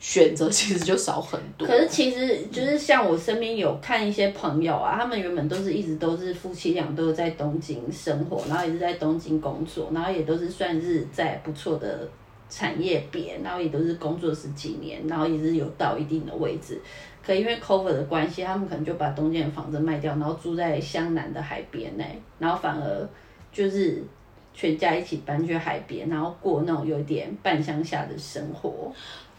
A: 选择，其实就少很多。
B: 可是其实就是像我身边有看一些朋友啊，他们原本都是一直都是夫妻俩都是在东京生活，然后也是在东京工作，然后也都是算是在不错的产业别，然后也都是工作十几年，然后也是有到一定的位置。可因为 cover 的关系，他们可能就把东京的房子卖掉，然后住在湘南的海边呢，然后反而就是全家一起搬去海边，然后过那种有点半乡下的生活。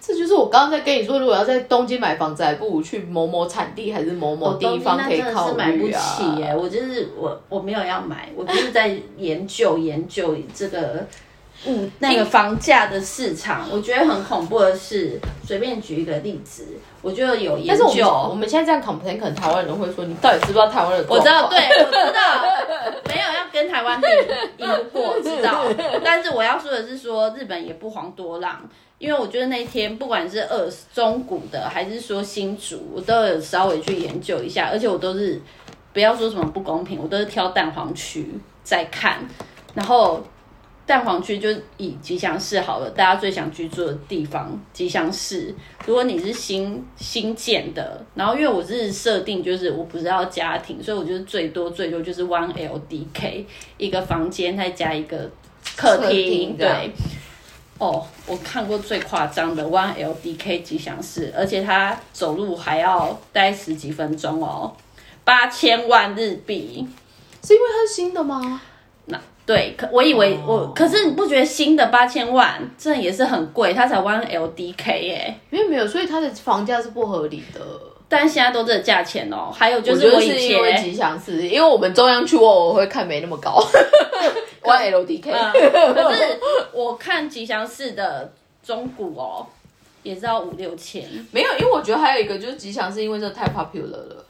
A: 这就是我刚刚在跟你说，如果要在东京买房子，还不如去某某产地还是某某地方可以考虑啊。
B: 是买不起耶，我就是我我没有要买，我就是在研究研究这个物那个房价的市场。我觉得很恐怖的是，随便举一个例子，我觉得有研究。
A: 但是我们现在这样 complain，可能台湾人会说，你到底知不知道台湾人？
B: 我知道，对，我知道，没有要跟台湾比，赢不过，知道。但是我要说的是，说日本也不遑多让。因为我觉得那天，不管是二中古的还是说新竹，我都有稍微去研究一下，而且我都是不要说什么不公平，我都是挑蛋黄区在看。然后蛋黄区就以吉祥市好了，大家最想居住的地方，吉祥市。如果你是新新建的，然后因为我是设定就是我不是要家庭，所以我觉得最多最多就是 one LDK 一个房间再加一个客厅，对。哦，我看过最夸张的 One LDK 吉祥寺，而且它走路还要待十几分钟哦，八千万日币，
A: 是因为它是新的吗？
B: 那对，可我以为我，可是你不觉得新的八千万，这也是很贵，它才 One LDK 耶？
A: 因为没有，所以它的房价是不合理的。
B: 但现在都这个价钱哦，还有就是我以
A: 前吉祥寺，因为我们中央区我我会看没那么高，One LDK，
B: 可是我看吉祥寺的中古哦，也是要五六千。
A: 没有，因为我觉得还有一个就是吉祥寺，因为这太 popular 了。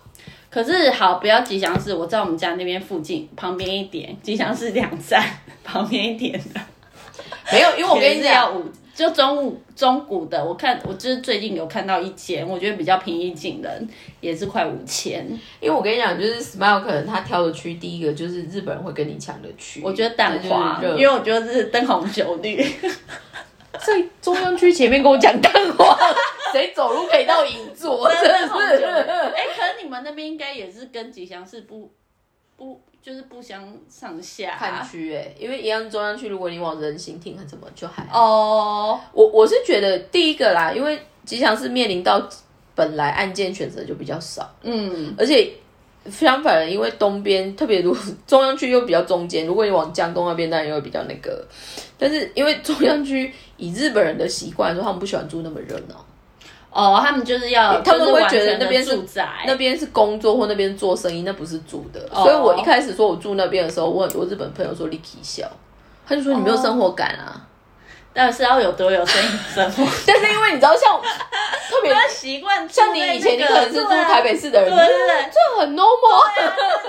B: 可是好，不要吉祥寺，我在我们家那边附近旁边一点，吉祥寺两站旁边一点的，
A: 没有，因为我跟你讲。
B: 就中午中古的，我看我就是最近有看到一间，我觉得比较平易近人，也是快五千。
A: 因为我跟你讲，就是 Smile 可能他挑的区，第一个就是日本人会跟你抢的区。
B: 我觉得淡化，因为我觉得是灯红酒绿。
A: 在中央区前面跟我讲淡化，谁走路可以到银座？真的是。
B: 哎，可能你们那边应该也是跟吉祥寺不不。就是不相上下
A: 看区哎，因为一样中央区，如果你往人行厅怎么就还
B: 哦。
A: 我我是觉得第一个啦，因为吉祥是面临到本来案件选择就比较少，
B: 嗯，
A: 而且相反的，因为东边特别如 中央区又比较中间，如果你往江东那边，当然又会比较那个。但是因为中央区以日本人的习惯说，他们不喜欢住那么热闹。
B: 哦，他们就是要，
A: 他们会觉得那边
B: 是住宅，
A: 那边是工作或那边做生意，那不是住的。所以我一开始说我住那边的时候，我很多日本朋友说你奇笑，他就说你没有生活感啊。
B: 但是要有多有生生活，
A: 但是因为你知道，像特别
B: 习惯，
A: 像你以前你可能是住台北市的人，
B: 对对对，
A: 这很 normal。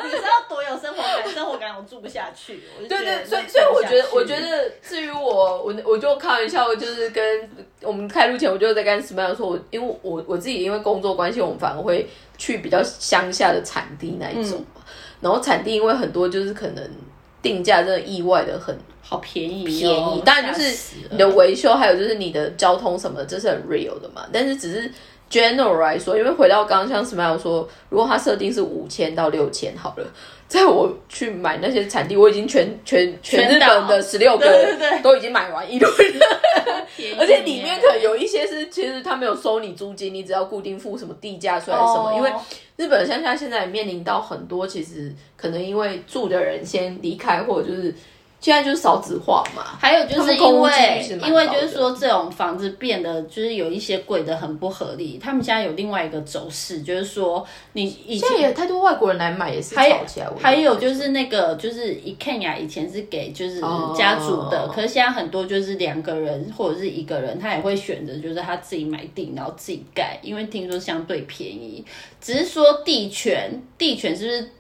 B: 你知道多有生活感，生活感我住不下去。
A: 对对，所以所以我觉得，我觉得至于我，我我就开玩笑，就是跟我们开录前，我就在跟 Smile 说，我因为我我自己因为工作关系，我们反而会去比较乡下的产地那一种，然后产地因为很多就是可能定价真的意外的很。
B: 好便宜，
A: 便宜，当然就是你的维修，还有就是你的交通什么，这是很 real 的嘛。但是只是 general 来说，因为回到刚刚像 Smile 说，如果它设定是五千到六千好了，在我去买那些产地，我已经全全全日本的十六个都已经买完一轮了，而且里面可能有一些是其实他没有收你租金，你只要固定付什么地价出来什么。因为日本乡下现在面临到很多，其实可能因为住的人先离开，或者就是。现在就是少子化嘛，
B: 还有就是因为因为就是说这种房子变得就是有一些贵的很不合理。他们现在有另外一个走势，就是说你以
A: 前也太多外国人来买也是炒起来。
B: 还有就是那个就是 IKEA 以前是给就是家族的，可是现在很多就是两个人或者是一个人，他也会选择就是他自己买地然后自己盖，因为听说相对便宜。只是说地权地权是不是？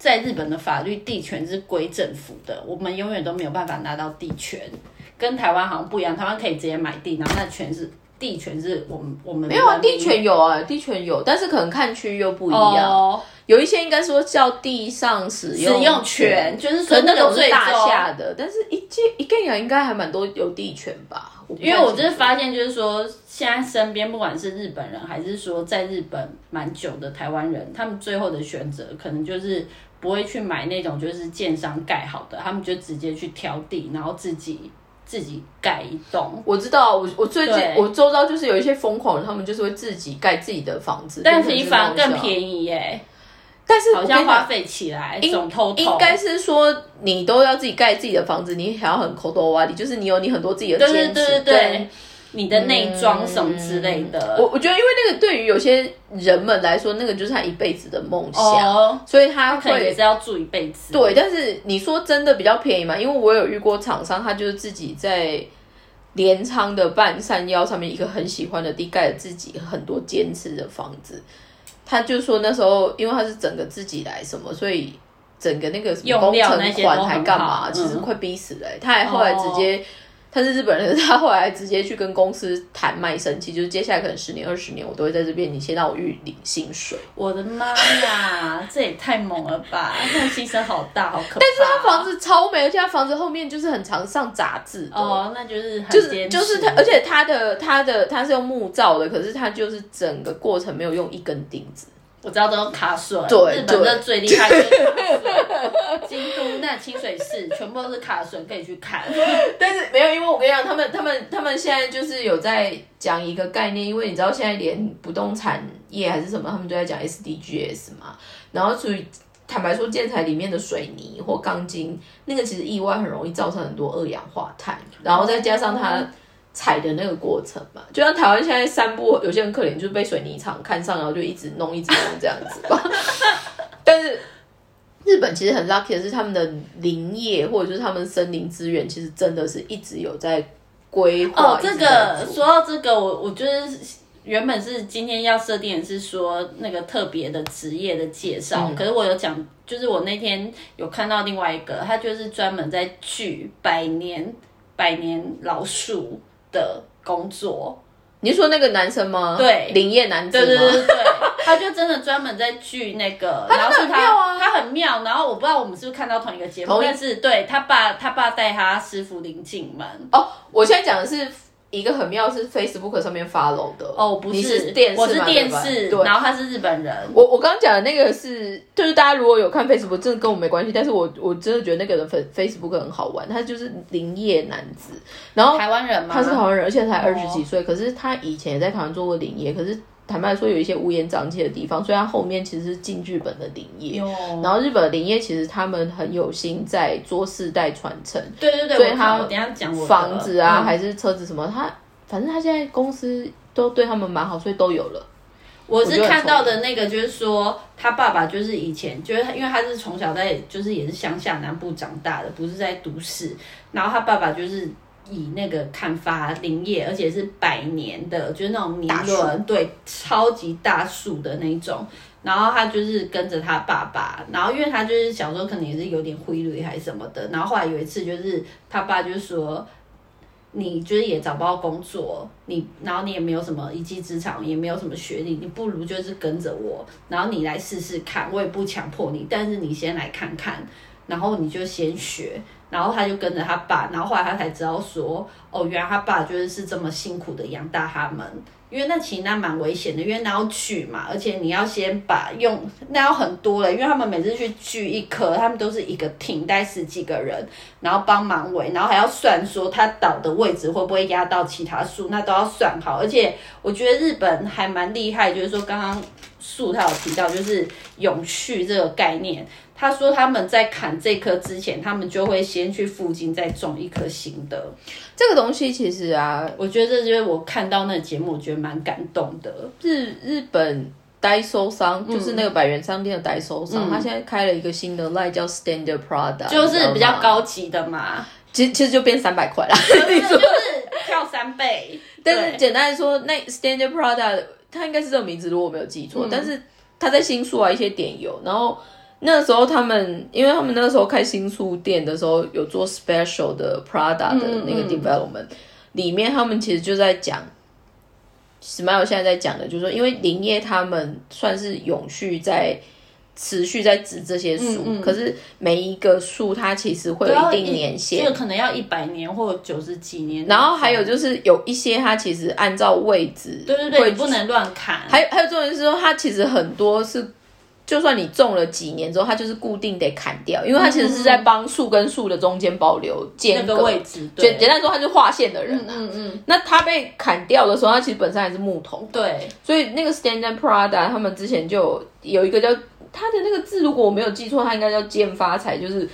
B: 在日本的法律，地权是归政府的，我们永远都没有办法拿到地权，跟台湾好像不一样。台湾可以直接买地，然后那权是地权是我们我们
A: 没有啊，地权有啊，地权有，但是可能看区又不一样。有一些应该说叫地上使用
B: 使用权，就是说
A: 那种是大厦的，但是一间一个人应该还蛮多有地权吧？
B: 因为我就是发现，就是说现在身边不管是日本人，还是说在日本蛮久的台湾人，他们最后的选择可能就是。不会去买那种就是建商盖好的，他们就直接去挑地，然后自己自己盖一栋。
A: 我知道，我我最近
B: 对
A: 我周遭就是有一些疯狂人，他们就是会自己盖自己的房子，
B: 但
A: 是
B: 是反而更
A: 宜。
B: 便宜耶，
A: 但是
B: 好
A: 我跟你讲，
B: 像花费起来
A: 应
B: 总偷偷
A: 应该是说你都要自己盖自己的房子，你还要很抠多挖里，就是你有你很多自己的
B: 对对
A: 坚持，
B: 对对对，你的内装什么之类的。
A: 我我觉得，因为那个对于有些人们来说，那个就是他一辈子的梦想，
B: 哦，
A: 所以他
B: 可能也是要住一辈子。
A: 对。但是你说真的比较便宜嘛？因为我有遇过厂商，他就是自己在镰仓的半山腰上面一个很喜欢的地盖了自己很多坚持的房子。他就说那时候，因为他是整个自己来什么，所以整个那个什么
B: 用
A: 工程款还干嘛？
B: 嗯
A: 其实快逼死了欸、他还后来直接。他是日本人，他后来直接去跟公司谈卖身契，就是接下来可能十年、二十年，我都会在这边，你先让我预领薪水。
B: 我的妈呀，这也太猛了吧！那牺牲好大，好可怕。
A: 但是他房子超美，而且他房子后面就是很常上杂志，
B: 哦，那就是很
A: 就是就是他，而且他的他的他是用木造的，可是他就是整个过程没有用一根钉子。
B: 我知道都用卡榫，
A: 对
B: 日本的最厉害就是卡榫，京都那清水寺全部都是卡榫，可以去看。
A: 但是没有，因为我跟你讲，他们他们他们现在就是有在讲一个概念，因为你知道现在连不动产业还是什么，他们都在讲 SDGs 嘛。然后属于坦白说，建材里面的水泥或钢筋，那个其实意外很容易造成很多二氧化碳，然后再加上它。踩的那个过程嘛，就像台湾现在散步，有些人可怜就是被水泥厂看上，然后就一直弄一直弄这样子吧。但是日本其实很 lucky 的是，他们的林业或者就是他们森林资源，其实真的是一直有在规划。
B: 哦，这个说到这个，我我觉得原本是今天要设定的是说那个特别的职业的介绍，
A: 嗯
B: 可是我有讲，就是我那天有看到另外一个，他就是专门在锯百年百年老树的工作。
A: 你是说那个男生吗？
B: 对
A: 林业男子吗？
B: 对对对对对，他就真的专门在锯那个，然后是
A: 很妙啊
B: 他他很妙，然后我不知道我们是不是看到同一个节目但是对他爸他爸带他师傅临进门。
A: 哦，我现在讲的是一个很妙，是 Facebook 上面 follow 的。
B: 哦，不
A: 你
B: 是
A: 电视，
B: 我是电视，
A: 对
B: 然后他是日本人。
A: 我我刚刚讲的那个是，就是大家如果有看 Facebook，真的跟我没关系，但是我我真的觉得那个人 Face Facebook 很好玩，他就是林业男子，然后
B: 台湾人嘛？
A: 他是台湾人，而且才二十
B: 哦
A: 几岁，可是他以前也在台湾做过林业，可是坦白说有一些乌烟瘴气的地方，所以他后面其实是进日本的林业。
B: 有，
A: 然后日本的林业其实他们很有心在做世代传承，
B: 对对对，
A: 所以他
B: 我等下讲我的
A: 房子啊、
B: 嗯
A: 还是车子什么，他反正他现在公司都对他们蛮好，所以都有了。
B: 我是看到的那个，就是说他爸爸就是以前就是他因为他是从小在就是也是乡下南部长大的，不是在都市。然后他爸爸就是以那个砍伐林业，而且是百年的，就是那种年
A: 大树
B: 轮，对，超级大树的那种。然后他就是跟着他爸爸，然后因为他就是小时候可能也是有点灰绿还是什么的，然后后来有一次就是他爸就说。你就是也找不到工作，你然后你也没有什么一技之长，也没有什么学历，你不如就是跟着我，然后你来试试看，我也不强迫你，但是你先来看看，然后你就先学，然后他就跟着他爸，然后后来他才知道说，哦，原来他爸就是是这么辛苦的养大他们，因为那其实那蛮危险的，因为那要锯嘛，而且你要先把用那要很多了，因为他们每次去锯一棵，他们都是一个 team，带十几个人，然后帮忙围，然后还要算说他倒的位置会不会压到其他树，那都要算好。而且我觉得日本还蛮厉害，就是说刚刚树他有提到就是永续这个概念，他说他们在砍这棵之前，他们就会先去附近再种一棵新的。
A: 这个东西其实啊，
B: 我觉得这就是我看到那个节目，我觉得蛮感动的。
A: 日日本代收商、就是那个百元商店的代收商，他现在开了一个新的 line 叫 Standard Product，
B: 就是比较
A: 高，
B: 高级的嘛，
A: 其实其实就变三百块啦。
B: 就是就是跳三倍。
A: 但是
B: 对
A: 简单来说，那 Standard Product 它应该是这个名字，如果我没有记错。
B: 嗯
A: 但是它在新宿啊一些点有，然后那时候他们，因为他们那个时候开新宿店的时候有做 special 的 Prada 的那个
B: 嗯嗯
A: development，、里面他们其实就在讲。Smile 现在在讲的，就是说，因为林业他们算是永续在持续在植这些树，可是每一个树它其实会有一定年限，
B: 这个可能要一百年或九十几年。
A: 然后还有就是有一些它其实按照位置，
B: 对对对，不能乱砍。
A: 还有还有重点是说，它其实很多是就算你种了几年之后，它就是固定得砍掉，因为它其实是在帮树跟树的中间保留间隔
B: 那个位置，
A: 简简
B: 对，
A: 单说，它是划线的人啊。
B: 嗯嗯，
A: 那它被砍掉的时候，它其实本身还是木头，
B: 对，
A: 所以那个 Stand Prada 他们之前就有有一个叫它的那个字，如果我没有记错，它应该叫剑发财，就是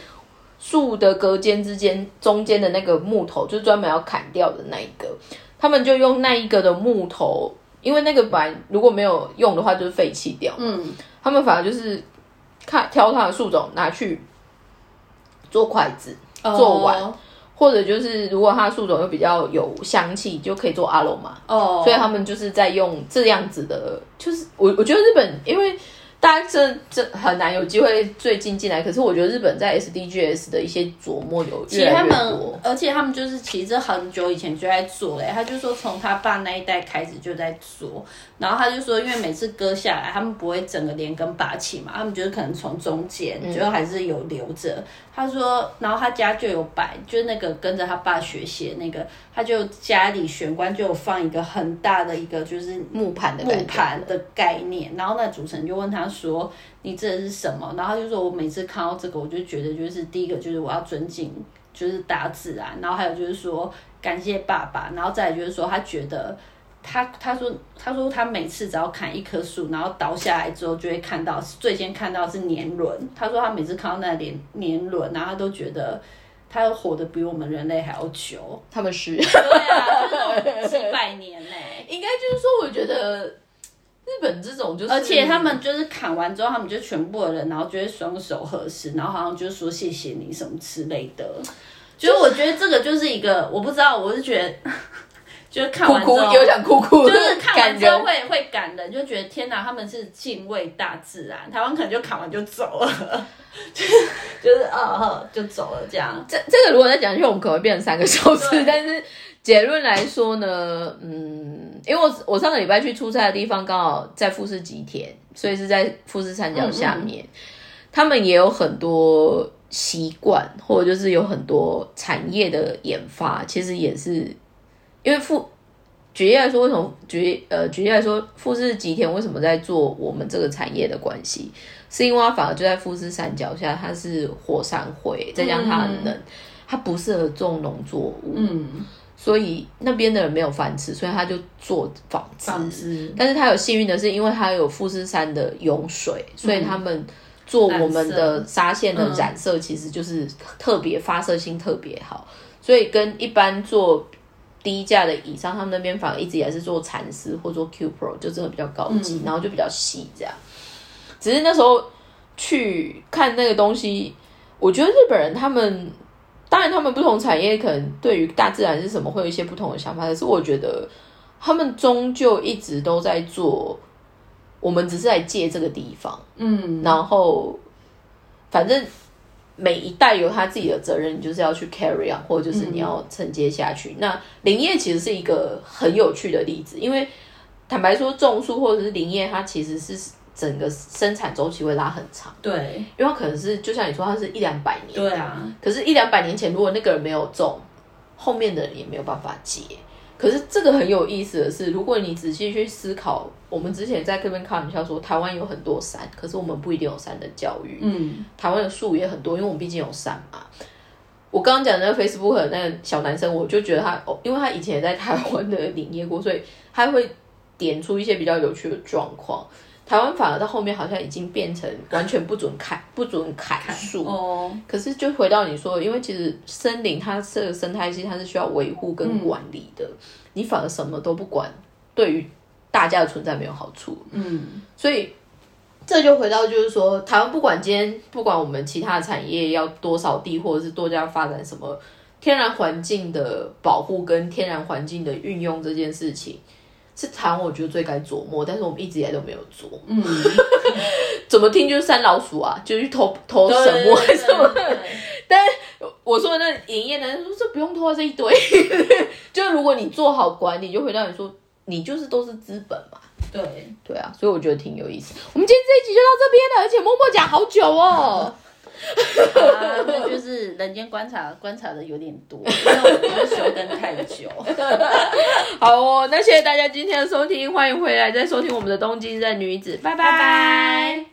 A: 树的隔间之间中间的那个木头，就是专门要砍掉的那一个。他们就用那一个的木头，因为那个本来如果没有用的话，就是废弃掉。
B: 嗯，
A: 他们反而就是看挑它的树种拿去做筷子，做完
B: 哦
A: 或者就是如果它的树种又比较有香气，就可以做阿罗嘛。
B: 哦，
A: 所以他们就是在用这样子的，就是我我觉得日本，因为大家真这很难有机会最近进来，可是我觉得日本在 SDGs 的一些琢磨有
B: 其实他
A: 越来越
B: 们
A: 多，，
B: 而且他们就是其实很久以前就在做嘞。他就说从他爸那一代开始就在做，然后他就说，因为每次割下来，他们不会整个连根拔起嘛，他们就是可能从中间
A: 最
B: 后还是有留着。他说，然后他家就有摆，就是那个跟着他爸学习那个，他就家里玄关就有放一个很大的一个就是
A: 木盘的
B: 木盘的概念，然后那主持人就问他说：“你这是什么？”然后他就说：“我每次看到这个，我就觉得就是第一个就是我要尊敬就是大自然，然后还有就是说感谢爸爸，然后再来就是说他觉得他他说他说他每次只要砍一棵树，然后倒下来之后就会看到最先看到是年轮，他说他每次看到那年年轮，然后他都觉得。”他活得比我们人类还要久，
A: 他们是，
B: 对啊，是几百年呢、
A: 应该就是说，我觉得日本这种就是，
B: 而且他们就是砍完之后，他们就全部的人，然后就会双手合十，然后好像就说谢谢你什么之类的。就是我觉得这个就是一个，我不知道，我是觉得，就是看完之后，
A: 有想哭哭，
B: 就是看完。之后会会感人，就觉得天哪，他们是敬畏大自然。台湾可能就砍完就走了，就是呃哦就走了这样。
A: 这这个如果再讲下去，我们可能会变成三个小时。但是结论来说呢，嗯，因为我我上个礼拜去出差的地方刚好在富士吉田，所以是在富士山脚下面，他们也有很多习惯，或者就是有很多产业的研发，其实也是因为富。举例来说，为什么举呃举例来说，富士吉田为什么在做我们这个产业的关系？是因为它反而就在富士山脚下，它是火山灰，再加上它很冷，它不适合种农作物，
B: 嗯，
A: 所以那边的人没有饭吃，所以他就做纺织。
B: 纺织
A: 但是他有幸运的是，因为他有富士山的涌水，所以他们做我们的纱线的染色，其实就是特别发射性特别好，所以跟一般做。低价的以上，他们那边反而一直以来是做蚕丝或做 Q Pro，就真的比较高级，然后就比较细这样。只是那时候去看那个东西，我觉得日本人他们，当然他们不同产业可能对于大自然是什么会有一些不同的想法，可是我觉得他们终究一直都在做，我们只是在借这个地方，
B: 嗯，
A: 然后反正每一代有他自己的责任，你就是要去 carry on，或者就是你要承接下去。那林业其实是一个很有趣的例子，因为坦白说，种树或者是林业，它其实是整个生产周期会拉很长，
B: 对
A: 因为它可能是就像你说，它是一两百年，
B: 对啊，
A: 可是，一两百年前，如果那个人没有种，后面的人也没有办法接。可是这个很有意思的是，如果你仔细去思考，我们之前在这边开玩笑说，台湾有很多山，可是我们不一定有山的教育。
B: 嗯，
A: 台湾的树也很多，因为我们毕竟有山嘛。我刚刚讲的那个 Facebook 的那个小男生，我就觉得他，哦，因为他以前也在台湾的 林业过，所以他会点出一些比较有趣的状况。台湾反而到后面好像已经变成完全不准砍，不准砍树。
B: 哦，
A: 可是就回到你说的，因为其实森林它这个生态系它是需要维护跟管理的，你反而什么都不管，对于大家的存在没有好处。
B: 嗯，
A: 所以这就回到就是说，台湾不管今天不管我们其他产业要多少地，或者是多加发展什么天然环境的保护跟天然环境的运用这件事情。是台湾，我觉得最该琢磨，但是我们一直以来都没有做。
B: 嗯，
A: 怎么听就是山老鼠啊，就去偷偷什么什么。我说的那营业男说这不用拖这一堆，就如果你做好管理，就回到你说你就是都是资本嘛，
B: 对，
A: 对啊，所以我觉得挺有意思。我们今天这一集就到这边了，而且默默讲好久哦。
B: 啊，那就是人间观察观察的有点多，因为我就是休更太久。
A: 好哦，那谢谢大家今天的收听，欢迎回来再收听我们的东京热女子，拜拜
B: 拜拜